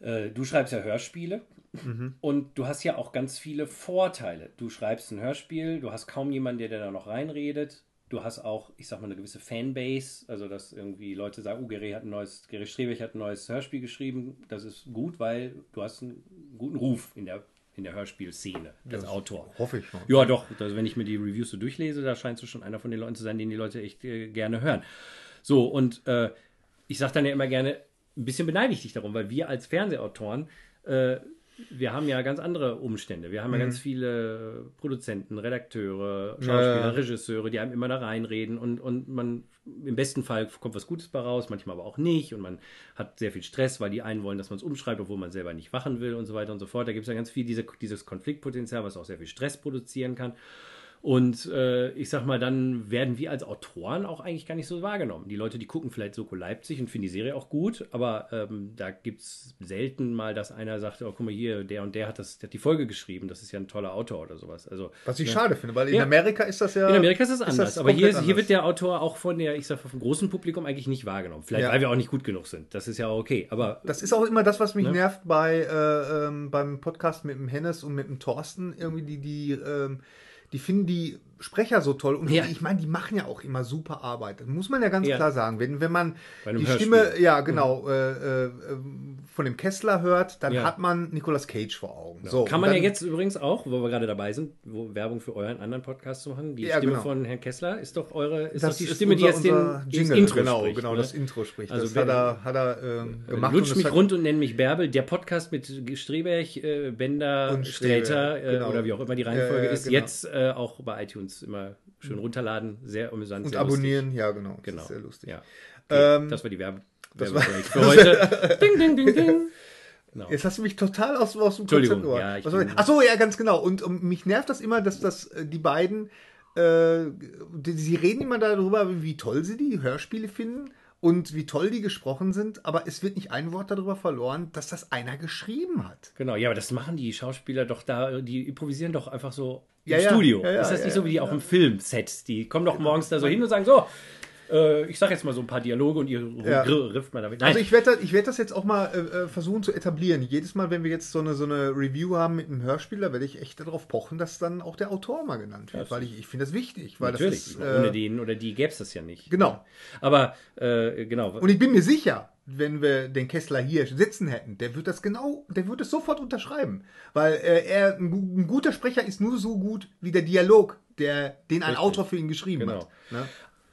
äh, du schreibst ja Hörspiele und du hast ja auch ganz viele Vorteile. Du schreibst ein Hörspiel, du hast kaum jemanden, der da noch reinredet. Du hast auch, ich sag mal, eine gewisse Fanbase, also dass irgendwie Leute sagen, oh, Gary hat ein neues, Gary Strebech hat ein neues Hörspiel geschrieben. Das ist gut, weil du hast einen guten Ruf in der, in der Hörspielszene als Autor. Hoffe ich mal. Ja, doch. Also wenn ich mir die Reviews so durchlese, da scheinst du schon einer von den Leuten zu sein, den die Leute echt äh, gerne hören. So, und äh, ich sage dann ja immer gerne, ein bisschen beneide ich dich darum, weil wir als Fernsehautoren, äh, wir haben ja ganz andere Umstände. Wir haben ja ganz viele Produzenten, Redakteure, Schauspieler, ja. Regisseure, die einem immer da reinreden und, und man, im besten Fall kommt was Gutes bei raus, manchmal aber auch nicht und man hat sehr viel Stress, weil die einen wollen, dass man es umschreibt, obwohl man selber nicht machen will und so weiter und so fort. Da gibt es ja ganz viel diese, dieses Konfliktpotenzial, was auch sehr viel Stress produzieren kann. Und äh, ich sag mal, dann werden wir als Autoren auch eigentlich gar nicht so wahrgenommen. Die Leute, die gucken vielleicht Soko Leipzig und finden die Serie auch gut, aber ähm, da gibt es selten mal, dass einer sagt, oh, guck mal hier, der und der hat, das, der hat die Folge geschrieben, das ist ja ein toller Autor oder sowas. Also Was ich schade finde, weil in Ja. Amerika ist das ja. in Amerika ist es anders, aber hier, komplett hier wird der Autor auch von der, ich sag vom großen Publikum eigentlich nicht wahrgenommen. Vielleicht, Ja. weil wir auch nicht gut genug sind. Das ist ja auch okay. Aber Das ist auch immer das, was mich Ne? nervt bei äh, ähm, beim Podcast mit dem Hennes und mit dem Thorsten. Irgendwie die, die, ähm, die finden die Sprecher so toll. Und Ja. ich meine, die machen ja auch immer super Arbeit. Das muss man ja ganz Ja. klar sagen. Wenn, wenn man die Hörspiel. Mhm. Stimme, ja genau, äh, äh, von dem Kessler hört, dann Ja. hat man Nicolas Cage vor Augen. So, Kann man ja dann- jetzt übrigens auch, wo wir gerade dabei sind, Werbung für euren anderen Podcast zu machen. Die Ja, Stimme genau. von Herrn Kessler ist doch eure, ist Das doch die ist Stimme, die unser- jetzt den Jingle, Intro genau, spricht. genau, oder? das Intro spricht. Also das hat er, hat er ähm, gemacht. Lutsch mich rund und nenn mich Bärbel. Der Podcast mit Streberg, äh, Bender, Sträter äh, genau. oder wie auch immer die Reihenfolge Ja, ja, ist. genau. Jetzt äh, auch bei iTunes immer schön runterladen. Sehr amüsant. Und sehr abonnieren, ja genau. Das Lustig. ist sehr lustig. Ja. Okay, Ähm, das war die Werbe das Werbebreak für heute. ding, ding, ding, ding. Genau. Jetzt hast du mich total aus, aus dem Entschuldigung, gebracht. ja, bin- Ach so, ja, ganz genau. Und um, mich nervt das immer, dass das äh, die beiden, äh, die, sie reden immer darüber, wie toll sie die Hörspiele finden und wie toll die gesprochen sind, aber es wird nicht ein Wort darüber verloren, dass das einer geschrieben hat. Genau, ja, aber das machen die Schauspieler doch da, die improvisieren doch einfach so im Ja, Studio. ja, ja, ist das nicht so wie die auch im Filmset? Die kommen doch morgens da so hin und sagen so, äh, ich sag jetzt mal so ein paar Dialoge und ihr Ja. rifft mal damit. Nein, Also ich werde das, ich werd das jetzt auch mal äh, äh, versuchen zu etablieren. Jedes Mal, wenn wir jetzt so eine, so eine Review haben mit einem Hörspiel, da werde ich echt darauf pochen, dass dann auch der Autor mal genannt wird, weil ich, ich finde das wichtig. Weil natürlich, Das ist, ohne äh, den oder die gäbe es das ja nicht. Genau. Aber, äh, genau. Und ich bin mir sicher, wenn wir den Kessler hier sitzen hätten, der wird das genau, der wird es sofort unterschreiben. Weil äh, er, ein guter Sprecher ist nur so gut wie der Dialog, der, den ein Richtig. Autor für ihn geschrieben Genau. hat. Ne?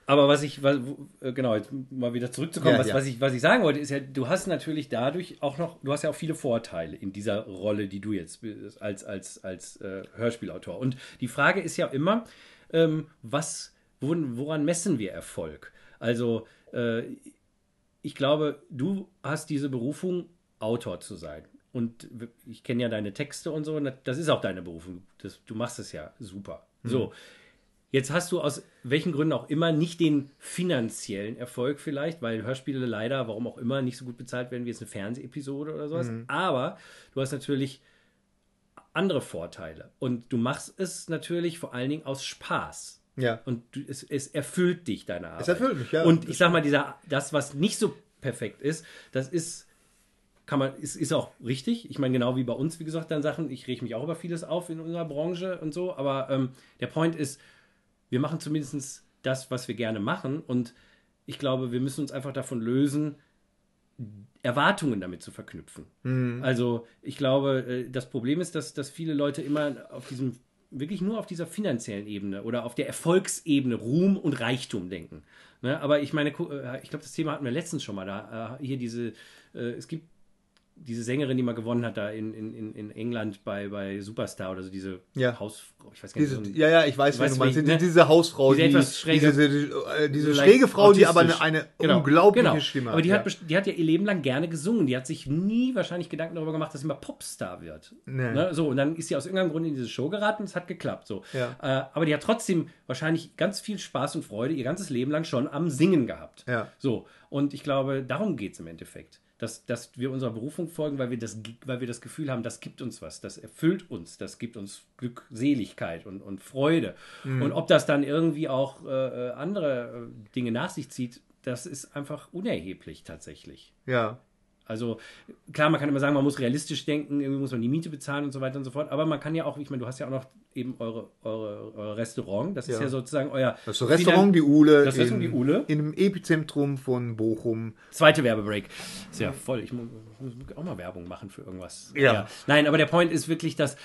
Aber was ich, was, äh, genau, jetzt mal wieder zurückzukommen, Ja, was, ja. was, ich, was ich sagen wollte, ist ja, du hast natürlich dadurch auch noch, du hast ja auch viele Vorteile in dieser Rolle, die du jetzt bist, als, als, als äh, Hörspielautor. Und die Frage ist ja immer, ähm, was, woran, messen wir Erfolg? Also, äh, ich glaube, du hast diese Berufung, Autor zu sein. Und ich kenne ja deine Texte und so, und das ist auch deine Berufung. Das, du machst es ja super. So. Jetzt hast du aus welchen Gründen auch immer nicht den finanziellen Erfolg vielleicht, weil Hörspiele leider, warum auch immer, nicht so gut bezahlt werden wie jetzt eine Fernsehepisode oder sowas. Aber du hast natürlich andere Vorteile. Und du machst es natürlich vor allen Dingen aus Spaß. Ja. Und du, es, es erfüllt dich, deine Arbeit. erfüllt mich, ja. Und ich sag mal, dieser, das, was nicht so perfekt ist, das ist, kann man, ist, ist auch richtig. Ich meine, genau wie bei uns, wie gesagt, dann Sachen, ich reg mich auch über vieles auf in unserer Branche und so, aber ähm, der Point ist, wir machen zumindest das, was wir gerne machen und ich glaube, wir müssen uns einfach davon lösen, Erwartungen damit zu verknüpfen. Also ich glaube, äh, das Problem ist, dass, dass viele Leute immer auf diesem, wirklich nur auf dieser finanziellen Ebene oder auf der Erfolgsebene Ruhm und Reichtum denken. Ne? Aber ich meine, äh, ich glaube, das Thema hatten wir letztens schon mal da. Äh, Hier diese, es gibt diese Sängerin, die mal gewonnen hat da in, in, in- England bei, bei Superstar oder so, diese Ja. Hausfrau, ich weiß gar nicht, Diese, so ein- ja, ja, ich weiß, weißt, du meinst. ne? Diese Hausfrau, Diese die, etwas schräge- diese, diese, äh, diese schräge Frau, die aber eine, eine Genau, unglaubliche genau. Stimme Aber die, ja. hat, die hat ja ihr Leben lang gerne gesungen. Die hat sich nie wahrscheinlich Gedanken darüber gemacht, dass sie mal Popstar wird. Nee. Ne? So, und dann ist sie aus irgendeinem Grund in diese Show geraten es hat geklappt. So. Ja. Äh, aber die hat trotzdem wahrscheinlich ganz viel Spaß und Freude ihr ganzes Leben lang schon am Singen gehabt. Ja. So. Und ich glaube, darum geht es im Endeffekt. Dass, dass wir unserer Berufung folgen, weil wir, das, weil wir das Gefühl haben, das gibt uns was, das erfüllt uns, das gibt uns Glückseligkeit und, und Freude. Mhm. Und ob das dann irgendwie auch äh, äh, andere äh, Dinge nach sich zieht, das ist einfach unerheblich tatsächlich. ja. Also klar, man kann immer sagen, man muss realistisch denken, irgendwie muss man die Miete bezahlen und so weiter und so fort. Aber man kann ja auch, ich meine, du hast ja auch noch eben eure, eure, euer Restaurant. Das ist Ja. ja sozusagen euer Das Restaurant Die Uhle. Das Restaurant Die Uhle. In dem Epizentrum von Bochum. Zweite Werbebreak. Ist ja voll. Ich mu- muss auch mal Werbung machen für irgendwas. Ja. Nein, aber der Point ist wirklich, dass,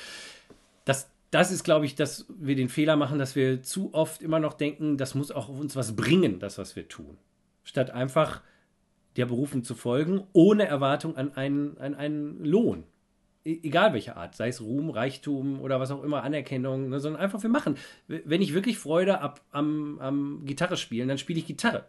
dass das ist, glaube ich, dass wir den Fehler machen, dass wir zu oft immer noch denken, das muss auch uns was bringen, das, was wir tun. Statt einfach der Berufung zu folgen, ohne Erwartung an einen, an einen Lohn. E- Egal welche Art, sei es Ruhm, Reichtum oder was auch immer, Anerkennung, ne, sondern einfach wir machen. Wenn ich wirklich Freude ab am, am Gitarre spielen, dann spiele ich Gitarre.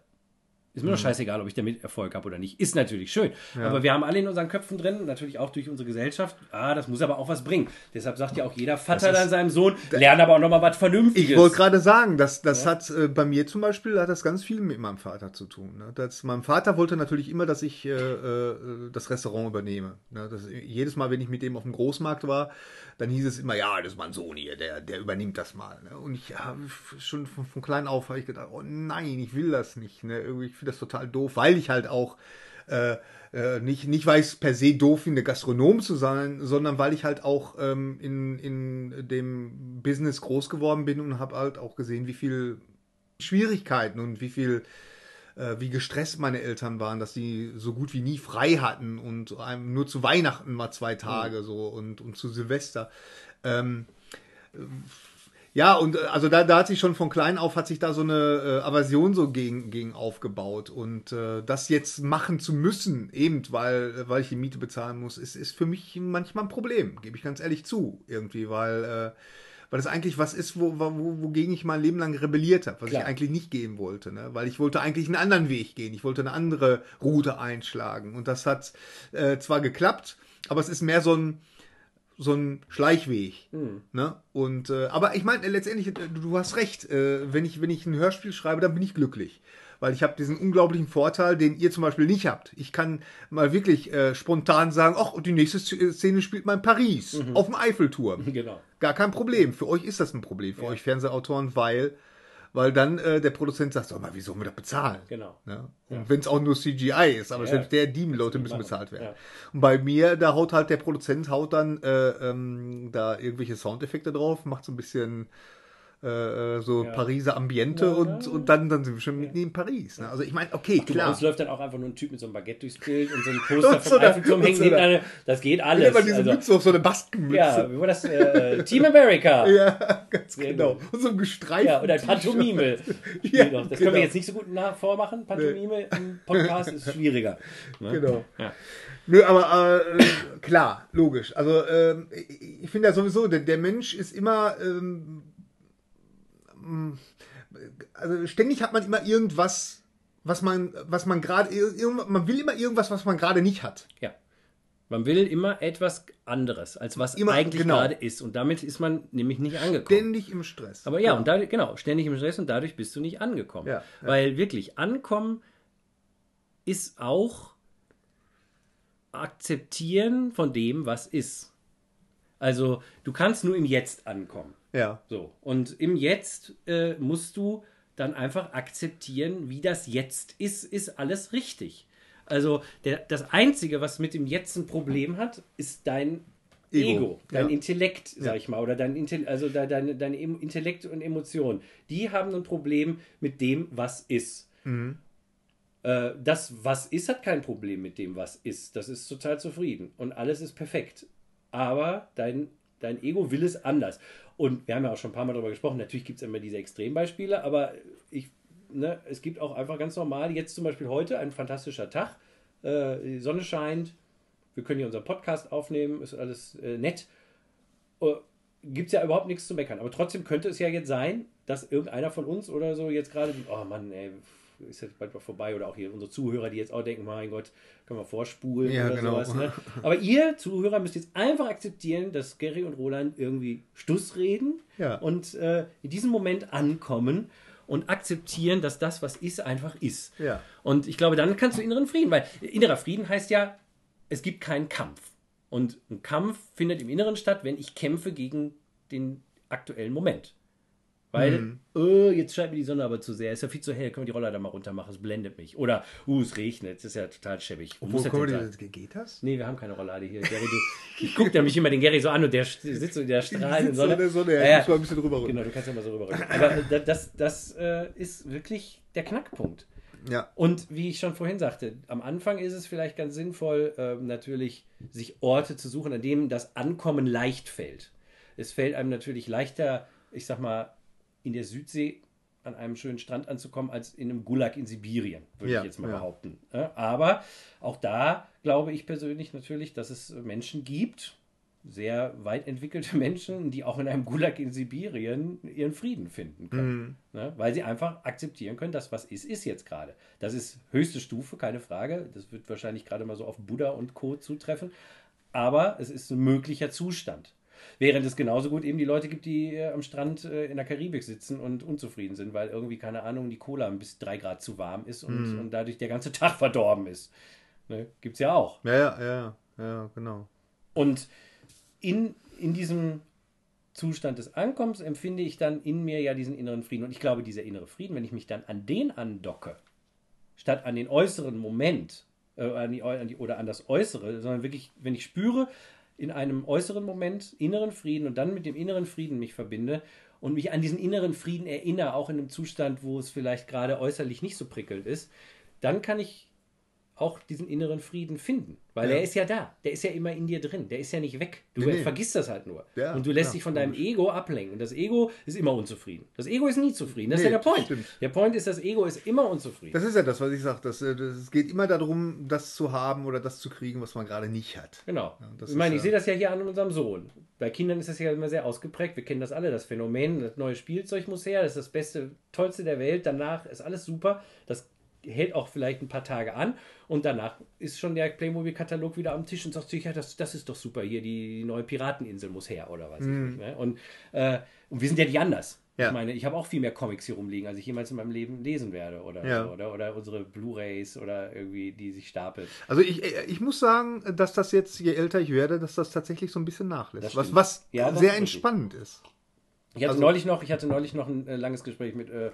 Ist mir doch scheißegal, ob ich damit Erfolg habe oder nicht. Ist natürlich schön. Aber wir haben alle in unseren Köpfen drin, natürlich auch durch unsere Gesellschaft, ah, das muss aber auch was bringen. Deshalb sagt ja auch jeder Vater dann seinem Sohn, lerne aber auch nochmal was Vernünftiges. Ich wollte gerade sagen, das, das hat äh, bei mir zum Beispiel hat das ganz viel mit meinem Vater zu tun. Ne? Das, mein Vater wollte natürlich immer, dass ich äh, äh, das Restaurant übernehme. Ne? Das, jedes Mal, wenn ich mit dem auf dem Großmarkt war, dann hieß es immer, ja, das ist mein Sohn hier, der, der übernimmt das mal. Ne? Und ich habe schon von, von klein auf habe ich gedacht, oh nein, ich will das nicht. Ne? Irgendwie, finde das total doof, weil ich halt auch äh, äh, nicht, nicht weil ich es per se doof finde, Gastronom zu sein, sondern weil ich halt auch ähm, in, in dem Business groß geworden bin und habe halt auch gesehen, wie viel Schwierigkeiten und wie viel äh, wie gestresst meine Eltern waren, dass sie so gut wie nie frei hatten und nur zu Weihnachten mal zwei Tage so und, und zu Silvester. Ähm, ja, und äh, also da, da hat sich schon von klein auf hat sich da so eine äh, Aversion so gegen, gegen aufgebaut. Und äh, das jetzt machen zu müssen, eben weil, weil ich die Miete bezahlen muss, ist, ist für mich manchmal ein Problem, gebe ich ganz ehrlich zu, irgendwie, weil, äh, weil das eigentlich was ist, wo, wo, wogegen ich mein Leben lang rebelliert habe, was Klar. ich eigentlich nicht gehen wollte. Ne? Weil ich wollte eigentlich einen anderen Weg gehen. Ich wollte eine andere Route einschlagen. Und das hat äh, zwar geklappt, aber es ist mehr so ein so ein Schleichweg. Ne? Und äh, aber ich meine letztendlich, äh, du, hast recht. Äh, wenn ich wenn ich ein Hörspiel schreibe, dann bin ich glücklich, weil ich habe diesen unglaublichen Vorteil, den ihr zum Beispiel nicht habt. Ich kann mal wirklich äh, spontan sagen, ach, die nächste Szene spielt mal in Paris auf dem Eiffelturm. [LAUGHS] Genau. Gar kein Problem. Für euch ist das ein Problem, für euch Fernsehautoren, weil weil dann äh, der Produzent sagt, sag mal, wie sollen wir das bezahlen? Genau. Ne? Und wenn es auch nur CGI ist, aber Ja, selbst der, die Leute müssen machen. bezahlt werden. Ja. Und bei mir, da haut halt der Produzent haut dann äh, ähm, da irgendwelche Soundeffekte drauf, macht so ein bisschen äh, äh, so Ja. Pariser Ambiente Ja, und, ja. und dann, dann sind wir schon mitten in Paris. Ne? Also ich meine, okay, bei klar. uns läuft dann auch einfach nur ein Typ mit so einem Baguette durchs Bild und so ein [LAUGHS] Poster vom Eiffelturm und hängt so hinter einer- eine, Das geht alles. immer diese Also, Mütze auf so eine Baskenmütze. ja, wie war das? Äh, Team America. Ja. [LAUGHS] Ja, ganz Sehr genau. gut. Und so ein Gestreif. und ein Pantomime. [LAUGHS] Ja. Das genau. können wir jetzt nicht so gut nach vormachen. Pantomime im Podcast ist schwieriger. Ne? Genau. Ja. Nö, aber äh, klar, logisch. Also ähm, ich, finde ja sowieso, der, der Mensch ist immer, ähm, also ständig hat man immer irgendwas, was man, was man gerade, man will immer irgendwas, was man gerade nicht hat. ja. Man will immer etwas anderes, als was Immer, eigentlich genau. gerade ist. Und damit ist man nämlich nicht angekommen. Ständig im Stress. Aber ja, und da, genau, ständig im Stress und dadurch bist du nicht angekommen. Ja, ja. Weil wirklich, ankommen ist auch akzeptieren von dem, was ist. Also, du kannst nur im Jetzt ankommen. Ja. So. Und im Jetzt äh, musst du dann einfach akzeptieren, wie das Jetzt ist, ist alles richtig. Also, der, das Einzige, was mit dem Jetzt ein Problem hat, ist dein Ego. Ego, dein Ja. Intellekt, sag ich mal, oder dein, Intel also de- deine, deine Em- Intellekt und Emotionen. Die haben ein Problem mit dem, was ist. Mhm. Äh, das, was ist, hat kein Problem mit dem, was ist. Das ist total zufrieden und alles ist perfekt. Aber dein, dein Ego will es anders. Und wir haben ja auch schon ein paar Mal darüber gesprochen, natürlich gibt es immer diese Extrembeispiele, aber ich, ne, es gibt auch einfach ganz normal, jetzt zum Beispiel heute ein fantastischer Tag, äh, die Sonne scheint, wir können hier unseren Podcast aufnehmen, ist alles äh, nett. Uh, gibt es ja überhaupt nichts zu meckern. Aber trotzdem könnte es ja jetzt sein, dass irgendeiner von uns oder so jetzt gerade, oh Mann, ey, ist jetzt bald mal vorbei oder auch hier unsere Zuhörer, die jetzt auch denken, mein Gott, können wir vorspulen Ja, oder genau. sowas. Ne? [LAUGHS] Aber ihr Zuhörer müsst jetzt einfach akzeptieren, dass Gary und Roland irgendwie Stuss reden Ja. und äh, in diesem Moment ankommen und akzeptieren, dass das, was ist, einfach ist. Ja. Und ich glaube, dann kannst du inneren Frieden, weil innerer Frieden heißt ja, es gibt keinen Kampf. Und ein Kampf findet im Inneren statt, wenn ich kämpfe gegen den aktuellen Moment. Weil, äh, jetzt scheint mir die Sonne aber zu sehr, ist ja viel zu hell, können wir die Roller da mal runter machen, es blendet mich. Oder, uh, es regnet, das ist ja total schäbig. Wo denn die, sein? geht das? Nee, wir haben keine Rollade hier. Gary, du, [LAUGHS] ich gucke nämlich immer den Gary so an und der sitzt so in der strahlenden Sonne. in der Sonne, ja, Ja, ich mal ein bisschen rücken. Genau, du kannst ja mal so rüberrücken. Aber äh, da- das, das äh, ist wirklich der Knackpunkt. Ja. Und wie ich schon vorhin sagte, am Anfang ist es vielleicht ganz sinnvoll, ähm, natürlich sich Orte zu suchen, an denen das Ankommen leicht fällt. Es fällt einem natürlich leichter, ich sag mal, in der Südsee an einem schönen Strand anzukommen, als in einem Gulag in Sibirien, würde Ja, ich jetzt mal ja. behaupten. Ja, Aber auch da glaube ich persönlich natürlich, dass es Menschen gibt, sehr weit entwickelte Menschen, die auch in einem Gulag in Sibirien ihren Frieden finden können. Ne? Weil sie einfach akzeptieren können, dass was ist, ist jetzt gerade. Das ist höchste Stufe, keine Frage. Das wird wahrscheinlich gerade mal so auf Buddha und Co. zutreffen. Aber es ist ein möglicher Zustand. Während es genauso gut eben die Leute gibt, die äh, am Strand äh, in der Karibik sitzen und unzufrieden sind, weil irgendwie, keine Ahnung, die Cola bis drei Grad zu warm ist und, und dadurch der ganze [LAUGHS] Tag verdorben ist. Ne? Gibt es ja auch. Ja, ja, ja, ja, genau. Und in, in diesem Zustand des Ankommens empfinde ich dann in mir ja diesen inneren Frieden. Und ich glaube, dieser innere Frieden, wenn ich mich dann an den andocke, statt an den äußeren Moment äh, an die, an die, oder an das Äußere, sondern wirklich, wenn ich spüre, in einem äußeren Moment inneren Frieden und dann mit dem inneren Frieden mich verbinde und mich an diesen inneren Frieden erinnere, auch in einem Zustand, wo es vielleicht gerade äußerlich nicht so prickelnd ist, dann kann ich auch diesen inneren Frieden finden. Weil Ja. er ist ja da. Der ist ja immer in dir drin. Der ist ja nicht weg. Du Nee, nee. vergisst das halt nur. Ja, und du lässt ja, dich von deinem Ego ablenken. Und das Ego ist immer unzufrieden. Das Ego ist nie zufrieden. Das ist Nee, ja der Point. stimmt. Der Point ist, das Ego ist immer unzufrieden. Das ist ja das, was ich sage. Das, äh, das, es geht immer darum, das zu haben oder das zu kriegen, was man gerade nicht hat. Genau. Das ich meine, ist ich sehe das ja hier an unserem Sohn. Bei Kindern ist das ja immer sehr ausgeprägt. Wir kennen das alle, das Phänomen, das neue Spielzeug muss her, das ist das Beste, Tollste der Welt. Danach ist alles super. Das hält auch vielleicht ein paar Tage an und danach ist schon der Playmobil-Katalog wieder am Tisch und sagt sich, ja, das, das ist doch super hier, die, die neue Pirateninsel muss her oder was ich nicht. Ne? Und, äh, und wir sind ja nicht anders. Ja. Ich meine, ich habe auch viel mehr Comics hier rumliegen, als ich jemals in meinem Leben lesen werde oder, Ja. so, oder, oder unsere Blu-Rays oder irgendwie, die sich stapeln. Also ich, ich muss sagen, dass das jetzt, je älter ich werde, dass das tatsächlich so ein bisschen nachlässt. Was, was Ja, sehr entspannend ist. Ich hatte Also- neulich noch, ich hatte neulich noch ein äh, langes Gespräch mit äh,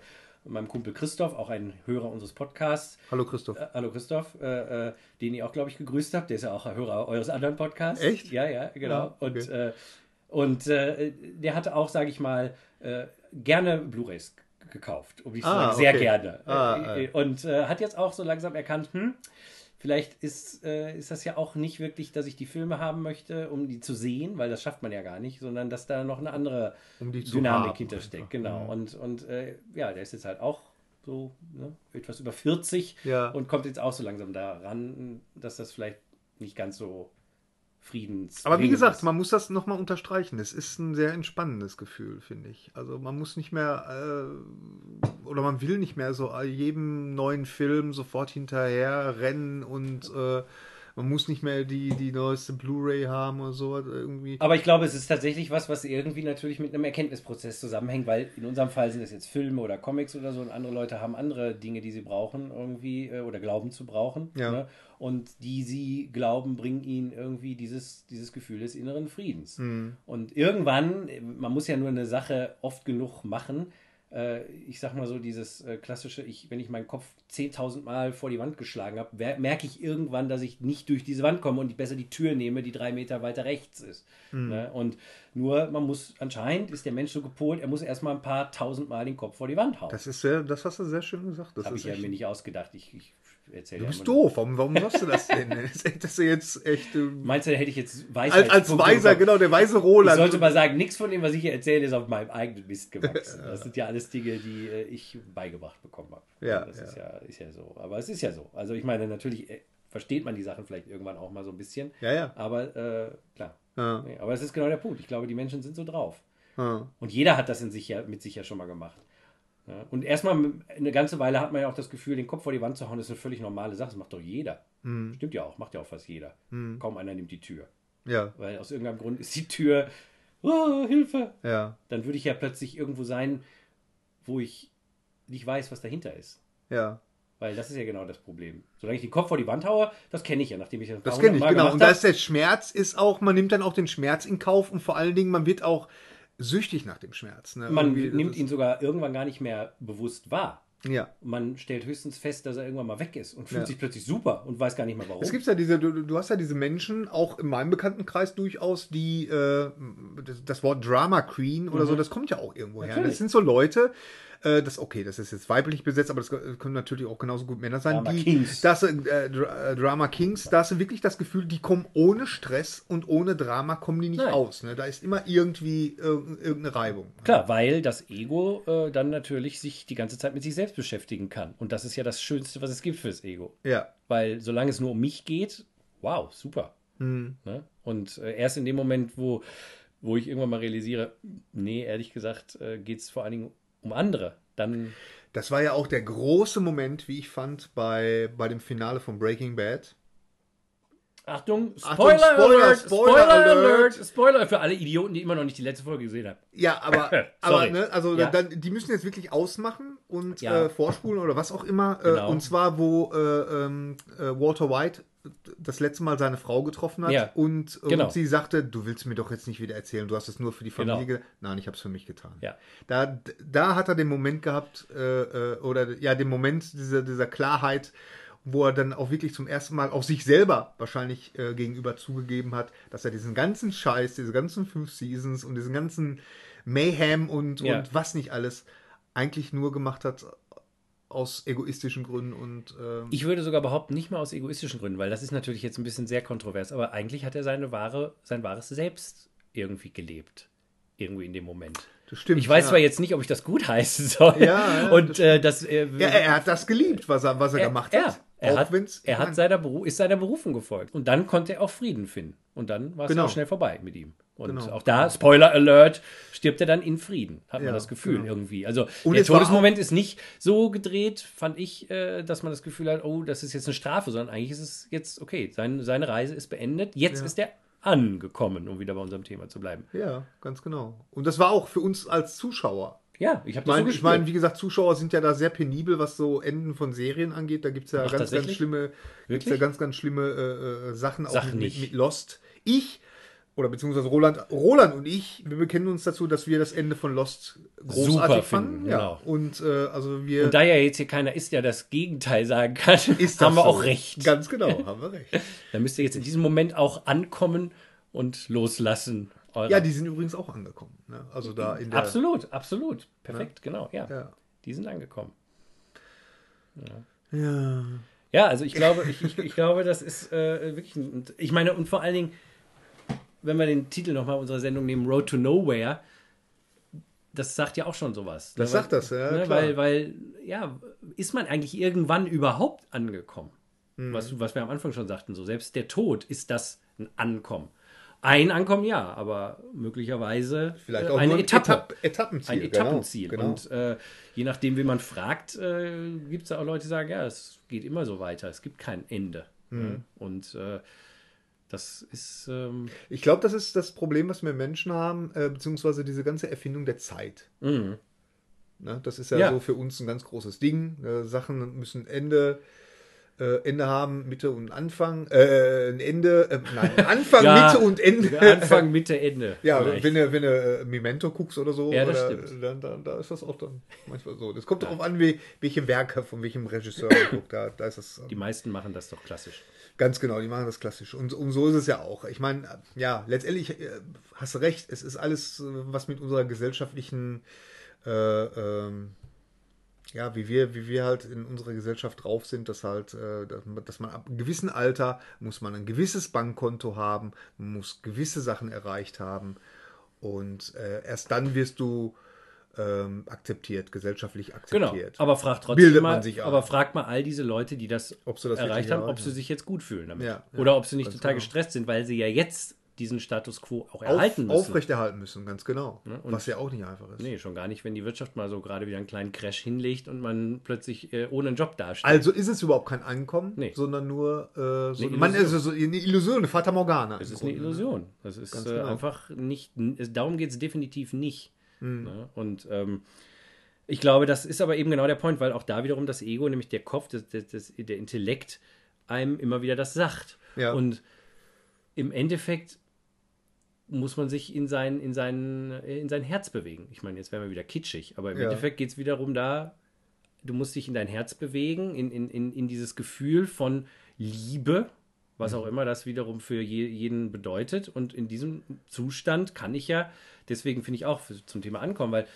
meinem Kumpel Christoph, auch ein Hörer unseres Podcasts. Hallo Christoph. Äh, hallo Christoph, äh, äh, den ihr auch, glaube ich, gegrüßt habt. Der ist ja auch ein Hörer eures anderen Podcasts. Echt? Ja, ja, genau. Ja, okay. Und, äh, und äh, der hatte auch, sage ich mal, äh, gerne Blu-rays gekauft. Um zu Ah, sagen, sehr okay. gerne. Ah, Und hat jetzt auch so langsam erkannt, hm, Vielleicht ist, äh, ist das ja auch nicht wirklich, dass ich die Filme haben möchte, um die zu sehen, weil das schafft man ja gar nicht, sondern dass da noch eine andere Um Dynamik haben hintersteckt. einfach. Genau. Mhm. Und, und äh, ja, der ist jetzt halt auch so ne, etwas über 40 Ja. und kommt jetzt auch so langsam daran, dass das vielleicht nicht ganz so friedens. Aber wie gesagt, man muss das nochmal unterstreichen. Es ist ein sehr entspannendes Gefühl, finde ich. Also man muss nicht mehr äh, oder man will nicht mehr so jedem neuen Film sofort hinterher rennen und äh, man muss nicht mehr die, die neueste Blu-ray haben oder so irgendwie. Aber ich glaube, es ist tatsächlich was, was irgendwie natürlich mit einem Erkenntnisprozess zusammenhängt, weil in unserem Fall sind es jetzt Filme oder Comics oder so und andere Leute haben andere Dinge, die sie brauchen irgendwie äh, oder glauben zu brauchen. Ja. Ne? Und die sie glauben, bringen ihnen irgendwie dieses, dieses Gefühl des inneren Friedens. Mhm. Und irgendwann, man muss ja nur eine Sache oft genug machen, äh, ich sag mal so, dieses äh, klassische, ich, wenn ich meinen Kopf 10.000 Mal vor die Wand geschlagen habe, merke ich irgendwann, dass ich nicht durch diese Wand komme und ich besser die Tür nehme, die drei Meter weiter rechts ist. Ne? Und nur, man muss, anscheinend ist der Mensch so gepolt, er muss erstmal ein paar tausend Mal den Kopf vor die Wand hauen. Das ist sehr, das hast du sehr schön gesagt. Das Das habe ich ja mir nicht ausgedacht. Ich, ich erzähle Du ja bist nur- doof. Warum, warum machst du das denn? [LAUGHS] Das ist ja jetzt echt. äh, Meinst du, da hätte ich jetzt Als, Weisheit als Weiser, genau, der weise Ich Roland. sollte mal sagen, nichts von dem, was ich hier erzähle, ist auf meinem eigenen Mist gewachsen. [LAUGHS] Das sind ja alles Dinge, die äh, ich beigebracht bekommen habe. Ja, das ja. Ist, ja, ist ja so. Aber es ist ja so. Also ich meine, natürlich äh, versteht man die Sachen vielleicht irgendwann auch mal so ein bisschen. Ja, ja. Aber äh, klar. Ja. Nee, aber es ist genau der Punkt. Ich glaube, die Menschen sind so drauf. Ja. Und jeder hat das in sich ja, mit sich ja schon mal gemacht. Ja, und erstmal eine ganze Weile hat man ja auch das Gefühl, den Kopf vor die Wand zu hauen, ist eine völlig normale Sache. Das macht doch jeder. Hm. Stimmt ja auch, macht ja auch fast jeder. Kaum einer nimmt die Tür. Ja, Weil aus irgendeinem Grund ist die Tür, oh, Hilfe. ja, Dann würde ich ja plötzlich irgendwo sein, wo ich nicht weiß, was dahinter ist. ja. Weil das ist ja genau das Problem. Solange ich den Kopf vor die Wand haue, das kenne ich ja, nachdem ich das Das kenne ich, Mal genau. Und da ist der Schmerz, ist auch, man nimmt dann auch den Schmerz in Kauf und vor allen Dingen, man wird auch süchtig nach dem Schmerz. Ne? Man nimmt ihn sogar irgendwann gar nicht mehr bewusst wahr. Ja. Man stellt höchstens fest, dass er irgendwann mal weg ist und fühlt Ja. sich plötzlich super und weiß gar nicht mehr warum. Es gibt ja diese, du, du hast ja diese Menschen, auch in meinem Bekanntenkreis durchaus, die äh, das, das Wort Drama Queen oder so, das kommt ja auch irgendwo her. Mhm. Natürlich. Das sind so Leute, äh, das okay, das ist jetzt weiblich besetzt, aber das können natürlich auch genauso gut Männer sein, Drama die Kings. Das, äh, äh, Drama Kings, da hast du wirklich das Gefühl, die kommen ohne Stress und ohne Drama kommen die nicht Nein. aus. Ne? Da ist immer irgendwie äh, irgendeine Reibung. Klar, weil das Ego äh, dann natürlich sich die ganze Zeit mit sich selbst beschäftigen kann. Und das ist ja das Schönste, was es gibt fürs Ego. Ja. Weil solange es nur um mich geht, wow, super. Hm. Ne? Und äh, erst in dem Moment, wo, wo ich irgendwann mal realisiere, nee, ehrlich gesagt, äh, geht es vor allen Dingen um andere, dann Das war ja auch der große Moment, wie ich fand, bei, bei dem Finale von Breaking Bad. Achtung, Achtung, Spoiler, Spoiler, Alert, Spoiler Spoiler Alert. Alert, Spoiler für alle Idioten, die immer noch nicht die letzte Folge gesehen haben. Ja, aber, [LAUGHS] aber ne, also Ja. dann, die müssen jetzt wirklich ausmachen und Ja. äh, vorspulen oder was auch immer. Genau. Äh, und zwar, wo äh, ähm, äh, Walter White das letzte Mal seine Frau getroffen hat Ja. und, Genau. und sie sagte, du willst mir doch jetzt nicht wieder erzählen, du hast es nur für die Familie. Genau. ge- Nein, ich habe es für mich getan. Ja. Da, da hat er den Moment gehabt, äh, äh, oder ja, den Moment dieser, dieser Klarheit, wo er dann auch wirklich zum ersten Mal auch sich selber wahrscheinlich äh, gegenüber zugegeben hat, dass er diesen ganzen Scheiß, diese ganzen fünf Seasons und diesen ganzen Mayhem und, Ja. und was nicht alles eigentlich nur gemacht hat aus egoistischen Gründen und ähm, Ich würde sogar behaupten, nicht mal aus egoistischen Gründen, weil das ist natürlich jetzt ein bisschen sehr kontrovers, aber eigentlich hat er seine wahre, sein wahres Selbst irgendwie gelebt. Irgendwie in dem Moment. das stimmt. Ich weiß ja. zwar jetzt nicht, ob ich das gut [LAUGHS] heißen soll. Ja, ja, und äh, das, äh, Ja, er, hat das geliebt, was er, was er, er, gemacht hat. Er, auch hat, er hat seiner Beru ist seiner Berufung gefolgt. Und dann konnte er auch Frieden finden. Und dann war es Genau. auch schnell vorbei mit ihm. Und Genau. auch da, Spoiler Alert, stirbt er dann in Frieden, hat man Ja, das Gefühl genau. irgendwie. Also Und der Todesmoment ist nicht so gedreht, fand ich, äh, dass man das Gefühl hat, oh, das ist jetzt eine Strafe, sondern eigentlich ist es jetzt, okay, sein, seine Reise ist beendet, jetzt Ja. ist er angekommen, um wieder bei unserem Thema zu bleiben. ja, ganz genau. Und das war auch für uns als Zuschauer Ja, ich habe das so meine, ich meine, wie gesagt, Zuschauer sind ja da sehr penibel, was so Enden von Serien angeht. Da gibt es ja Ach, ganz, ganz schlimme, gibt's ja ganz, ganz schlimme äh, Sachen auch Sachen mit, mit Lost. Ich oder beziehungsweise Roland, Roland und ich, wir bekennen uns dazu, dass wir das Ende von Lost großartig Super fanden. finden, ja. genau. Und äh, also wir Und da ja jetzt hier keiner ist, der das Gegenteil sagen kann, [LAUGHS] haben wir so. auch recht. Ganz genau, haben wir recht. [LAUGHS] Da müsst ihr jetzt in diesem Moment auch ankommen und loslassen. Eure- Ja, die sind übrigens auch angekommen. Ne? Also da in der absolut, absolut. Perfekt, genau, ja. Ja. Die sind angekommen. ja. Ja, also ich glaube, ich, ich, ich glaube, das ist äh, wirklich, ein, ich meine, und vor allen Dingen, wenn wir den Titel nochmal unserer Sendung nehmen, Road to Nowhere, das sagt ja auch schon sowas. Das Ne, sagt das, ja, ne. Weil, weil, ja, ist man eigentlich irgendwann überhaupt angekommen? Mhm. Was, was wir am Anfang schon sagten, so selbst der Tod ist das ein Ankommen. Ein Ankommen, ja, aber möglicherweise Vielleicht äh, auch eine Etappe. Etapp Etappenziel. Ein Etappenziel. Genau, genau. Und äh, je nachdem, wie man fragt, äh, gibt es auch Leute, die sagen, ja, es geht immer so weiter. Es gibt kein Ende. Mhm. Und äh, das ist, ähm, Ich glaube, das ist das Problem, was wir Menschen haben, äh, beziehungsweise diese ganze Erfindung der Zeit. mh, Ne? Das ist ja, Ja. so für uns ein ganz großes Ding. Äh, Sachen müssen Ende, äh, Ende haben, Mitte und Anfang. Äh, ein Ende, äh, nein, [LAUGHS] Anfang, Ja, Mitte und Ende. Anfang, Mitte, Ende. Ja, vielleicht. wenn du, wenn du äh, Memento guckst oder so, Ja, das oder, stimmt. dann, dann, da ist das auch dann manchmal so. Das kommt darauf an, wie, welche Werke von welchem Regisseur man [COUGHS] guckt. Da, da ist das. Die meisten machen das doch klassisch. Ganz genau, die machen das klassisch. Und, und so ist es ja auch. Ich meine, ja, letztendlich äh, hast du recht, es ist alles, äh, was mit unserer gesellschaftlichen äh, ähm, ja, wie wir, wie wir halt in unserer Gesellschaft drauf sind, dass halt, äh, dass, man- ab einem gewissen Alter muss man ein gewisses Bankkonto haben, muss gewisse Sachen erreicht haben und äh, erst dann wirst du ähm, akzeptiert, gesellschaftlich Genau. akzeptiert. Aber fragt trotzdem Bildet mal, man sich aber ein. fragt mal all diese Leute, die das, Ob das erreicht haben, ob erreichen. sie sich jetzt gut fühlen damit. Ja, ja, Oder ob sie nicht total genau. gestresst sind, weil sie ja jetzt diesen Status quo auch Auf, erhalten müssen. aufrechterhalten müssen, ganz genau. und- Was ja auch nicht einfach ist. Nee, schon gar nicht, wenn die Wirtschaft mal so gerade wieder einen kleinen Crash hinlegt und man plötzlich äh, ohne einen Job dasteht. Also ist es überhaupt kein Ankommen, Nee. sondern nur äh, so, Eine man, Illusion. also so eine Illusion, eine Fata Morgana. Es ist eine Grunde, ne? Illusion. Das ist Ganz äh, genau. einfach nicht, darum geht es definitiv nicht. Hm. Ne? Und ähm, ich glaube, das ist aber eben genau der Point, weil auch da wiederum das Ego, nämlich der Kopf, das, das, das, der Intellekt, einem immer wieder das sagt. Ja. Und im Endeffekt muss man sich in sein, in sein, in sein Herz bewegen. Ich meine, jetzt wären wir wieder kitschig, aber im Ja. Endeffekt geht es wiederum da, du musst dich in dein Herz bewegen, in, in, in, in dieses Gefühl von Liebe, was Mhm. auch immer das wiederum für je, jeden bedeutet. Und in diesem Zustand kann ich ja, deswegen finde ich auch für, zum Thema Ankommen, weil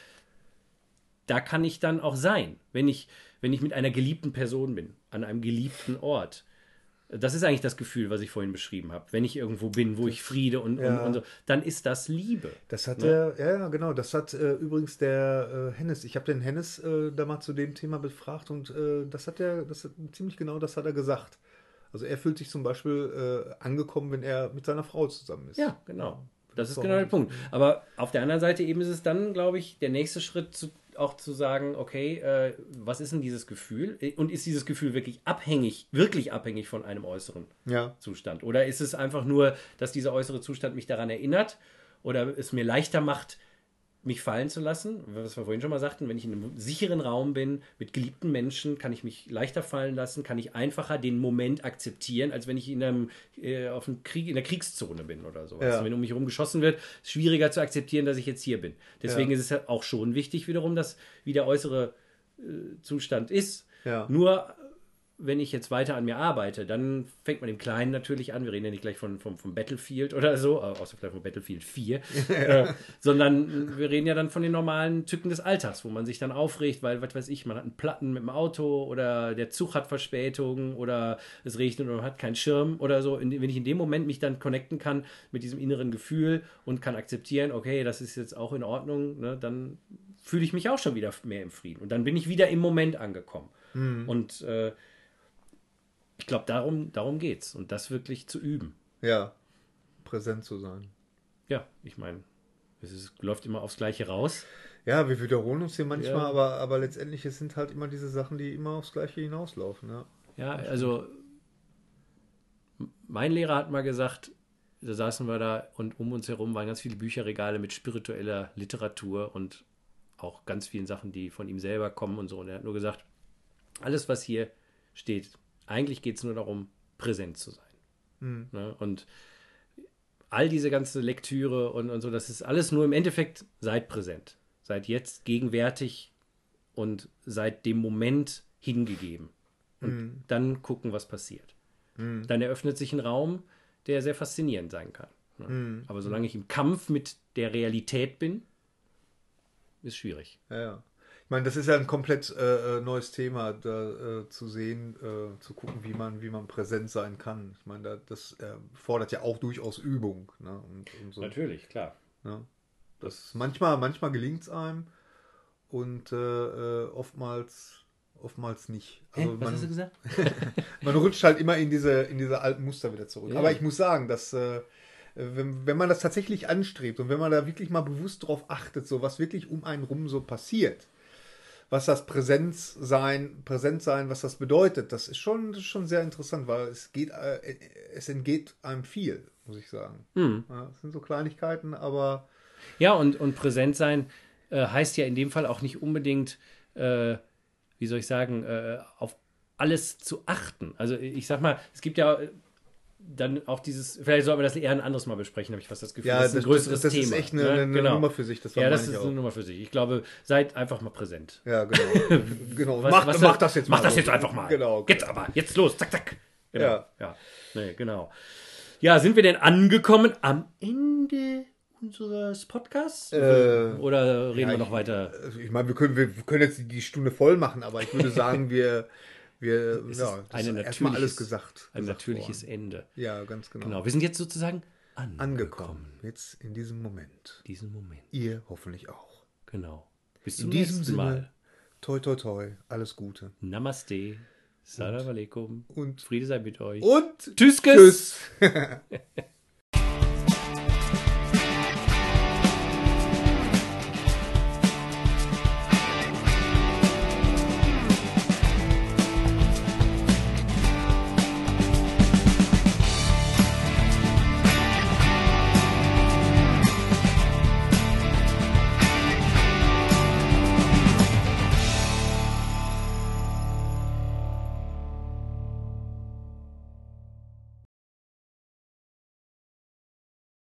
da kann ich dann auch sein, wenn ich, wenn ich mit einer geliebten Person bin, an einem geliebten Ort. Das ist eigentlich das Gefühl, was ich vorhin beschrieben habe. Wenn ich irgendwo bin, wo ich Friede und, Ja. und, und so, dann ist das Liebe. Das hat Ne? der, ja, ja, genau, das hat äh, übrigens der äh, Hennes, ich habe den Hennes äh, da mal zu dem Thema befragt und äh, das hat er, das hat, ziemlich genau das hat er gesagt. Also er fühlt sich zum Beispiel äh, angekommen, wenn er mit seiner Frau zusammen ist. Ja, genau. Das ist genau der Punkt. Aber auf der anderen Seite eben ist es dann, glaube ich, der nächste Schritt zu, auch zu sagen, okay, äh, was ist denn dieses Gefühl? Und ist dieses Gefühl wirklich abhängig, wirklich abhängig von einem äußeren Ja, Zustand? Oder ist es einfach nur, dass dieser äußere Zustand mich daran erinnert oder es mir leichter macht, mich fallen zu lassen? Was wir vorhin schon mal sagten, wenn ich in einem sicheren Raum bin, mit geliebten Menschen, kann ich mich leichter fallen lassen, kann ich einfacher den Moment akzeptieren, als wenn ich in einem äh, auf einem Krieg, in der Kriegszone bin oder so. Ja. Also wenn um mich herum geschossen wird, ist schwieriger zu akzeptieren, dass ich jetzt hier bin. Deswegen Ja. ist es auch schon wichtig wiederum, dass wie der äußere äh, Zustand ist. Ja. Nur wenn ich jetzt weiter an mir arbeite, dann fängt man im Kleinen natürlich an. Wir reden ja nicht gleich von, vom, vom Battlefield oder so, außer vielleicht von Battlefield 4, [LAUGHS] äh, sondern wir reden ja dann von den normalen Tücken des Alltags, wo man sich dann aufregt, weil, was weiß ich, man hat einen Platten mit dem Auto oder der Zug hat Verspätung oder es regnet und man hat keinen Schirm oder so. Wenn ich in dem Moment mich dann connecten kann mit diesem inneren Gefühl und kann akzeptieren, okay, das ist jetzt auch in Ordnung, ne, dann fühle ich mich auch schon wieder mehr im Frieden. Und dann bin ich wieder im Moment angekommen. Und äh, ich glaube, darum, darum geht es. Und das wirklich zu üben. ja, präsent zu sein. Ja, ich meine, es ist, läuft immer aufs Gleiche raus. Ja, wir wiederholen uns hier manchmal, Ja. aber, aber letztendlich es sind halt immer diese Sachen, die immer aufs Gleiche hinauslaufen. Ja, Ja, also mein Lehrer hat mal gesagt, da saßen wir da und um uns herum waren ganz viele Bücherregale mit spiritueller Literatur und auch ganz vielen Sachen, die von ihm selber kommen und so. Und er hat nur gesagt, alles, was hier steht, eigentlich geht es nur darum, präsent zu sein. Ne? Und all diese ganze Lektüre und, und so, das ist alles nur im Endeffekt, seid präsent. Seid jetzt gegenwärtig und seid dem Moment hingegeben. Und dann gucken, was passiert. Dann eröffnet sich ein Raum, der sehr faszinierend sein kann. Ne? Aber solange ich im Kampf mit der Realität bin, ist schwierig. ja. ja. Ich meine, das ist ja ein komplett äh, äh, neues Thema, da äh, zu sehen, äh, zu gucken, wie man, wie man präsent sein kann. Ich meine, da, das äh, fordert ja auch durchaus Übung. Ne? Und, und so. Natürlich, klar. Ne? Das manchmal, manchmal gelingt es einem und äh, äh, oftmals, oftmals nicht. Also was man, hast du gesagt? [LAUGHS] man rutscht halt immer in diese, in diese alten Muster wieder zurück. Ja. Aber ich muss sagen, dass äh, wenn, wenn man das tatsächlich anstrebt und wenn man da wirklich mal bewusst drauf achtet, so was wirklich um einen rum so passiert, was das Präsenz sein, präsent sein, was das bedeutet, das ist schon, das ist schon sehr interessant, weil es geht, äh, es entgeht einem viel, muss ich sagen. Hm. Ja, das sind so Kleinigkeiten, aber Ja, und, und präsent sein äh, heißt ja in dem Fall auch nicht unbedingt, äh, wie soll ich sagen, äh, auf alles zu achten. Also ich sag mal, es gibt ja dann auch dieses, vielleicht sollten wir das eher ein anderes Mal besprechen, habe ich fast das Gefühl. ja, das ist ein größeres das Thema. ist echt eine, ne? eine genau. Nummer für sich. Das ja, das ist auch. eine Nummer für sich. Ich glaube, seid einfach mal präsent. Ja, genau. [LAUGHS] genau. Was- mach, was- mach das jetzt Mach mal. das so. jetzt einfach mal. Genau. Jetzt aber, jetzt los, zack, zack. Genau. Ja. Ja. Nee, genau. Ja, sind wir denn angekommen am Ende unseres Podcasts? Äh, Oder reden ja, wir noch ich- weiter? Ich meine, wir können, wir können jetzt die Stunde voll machen, aber ich würde [LAUGHS] sagen, wir, wir Es ja, das ist erstmal alles gesagt. Ein gesagt natürliches worden. Ende. Ja, ganz genau. Genau, wir sind jetzt sozusagen angekommen. Angekommen. Jetzt in diesem Moment. Diesen Moment. Ihr hoffentlich auch. Genau. Bis In zum diesem nächsten Sinne, Mal. toi toi toi, alles Gute. Namaste. Salam alaikum. Und, Friede sei mit euch. und. Tschüss. tschüss. [LAUGHS]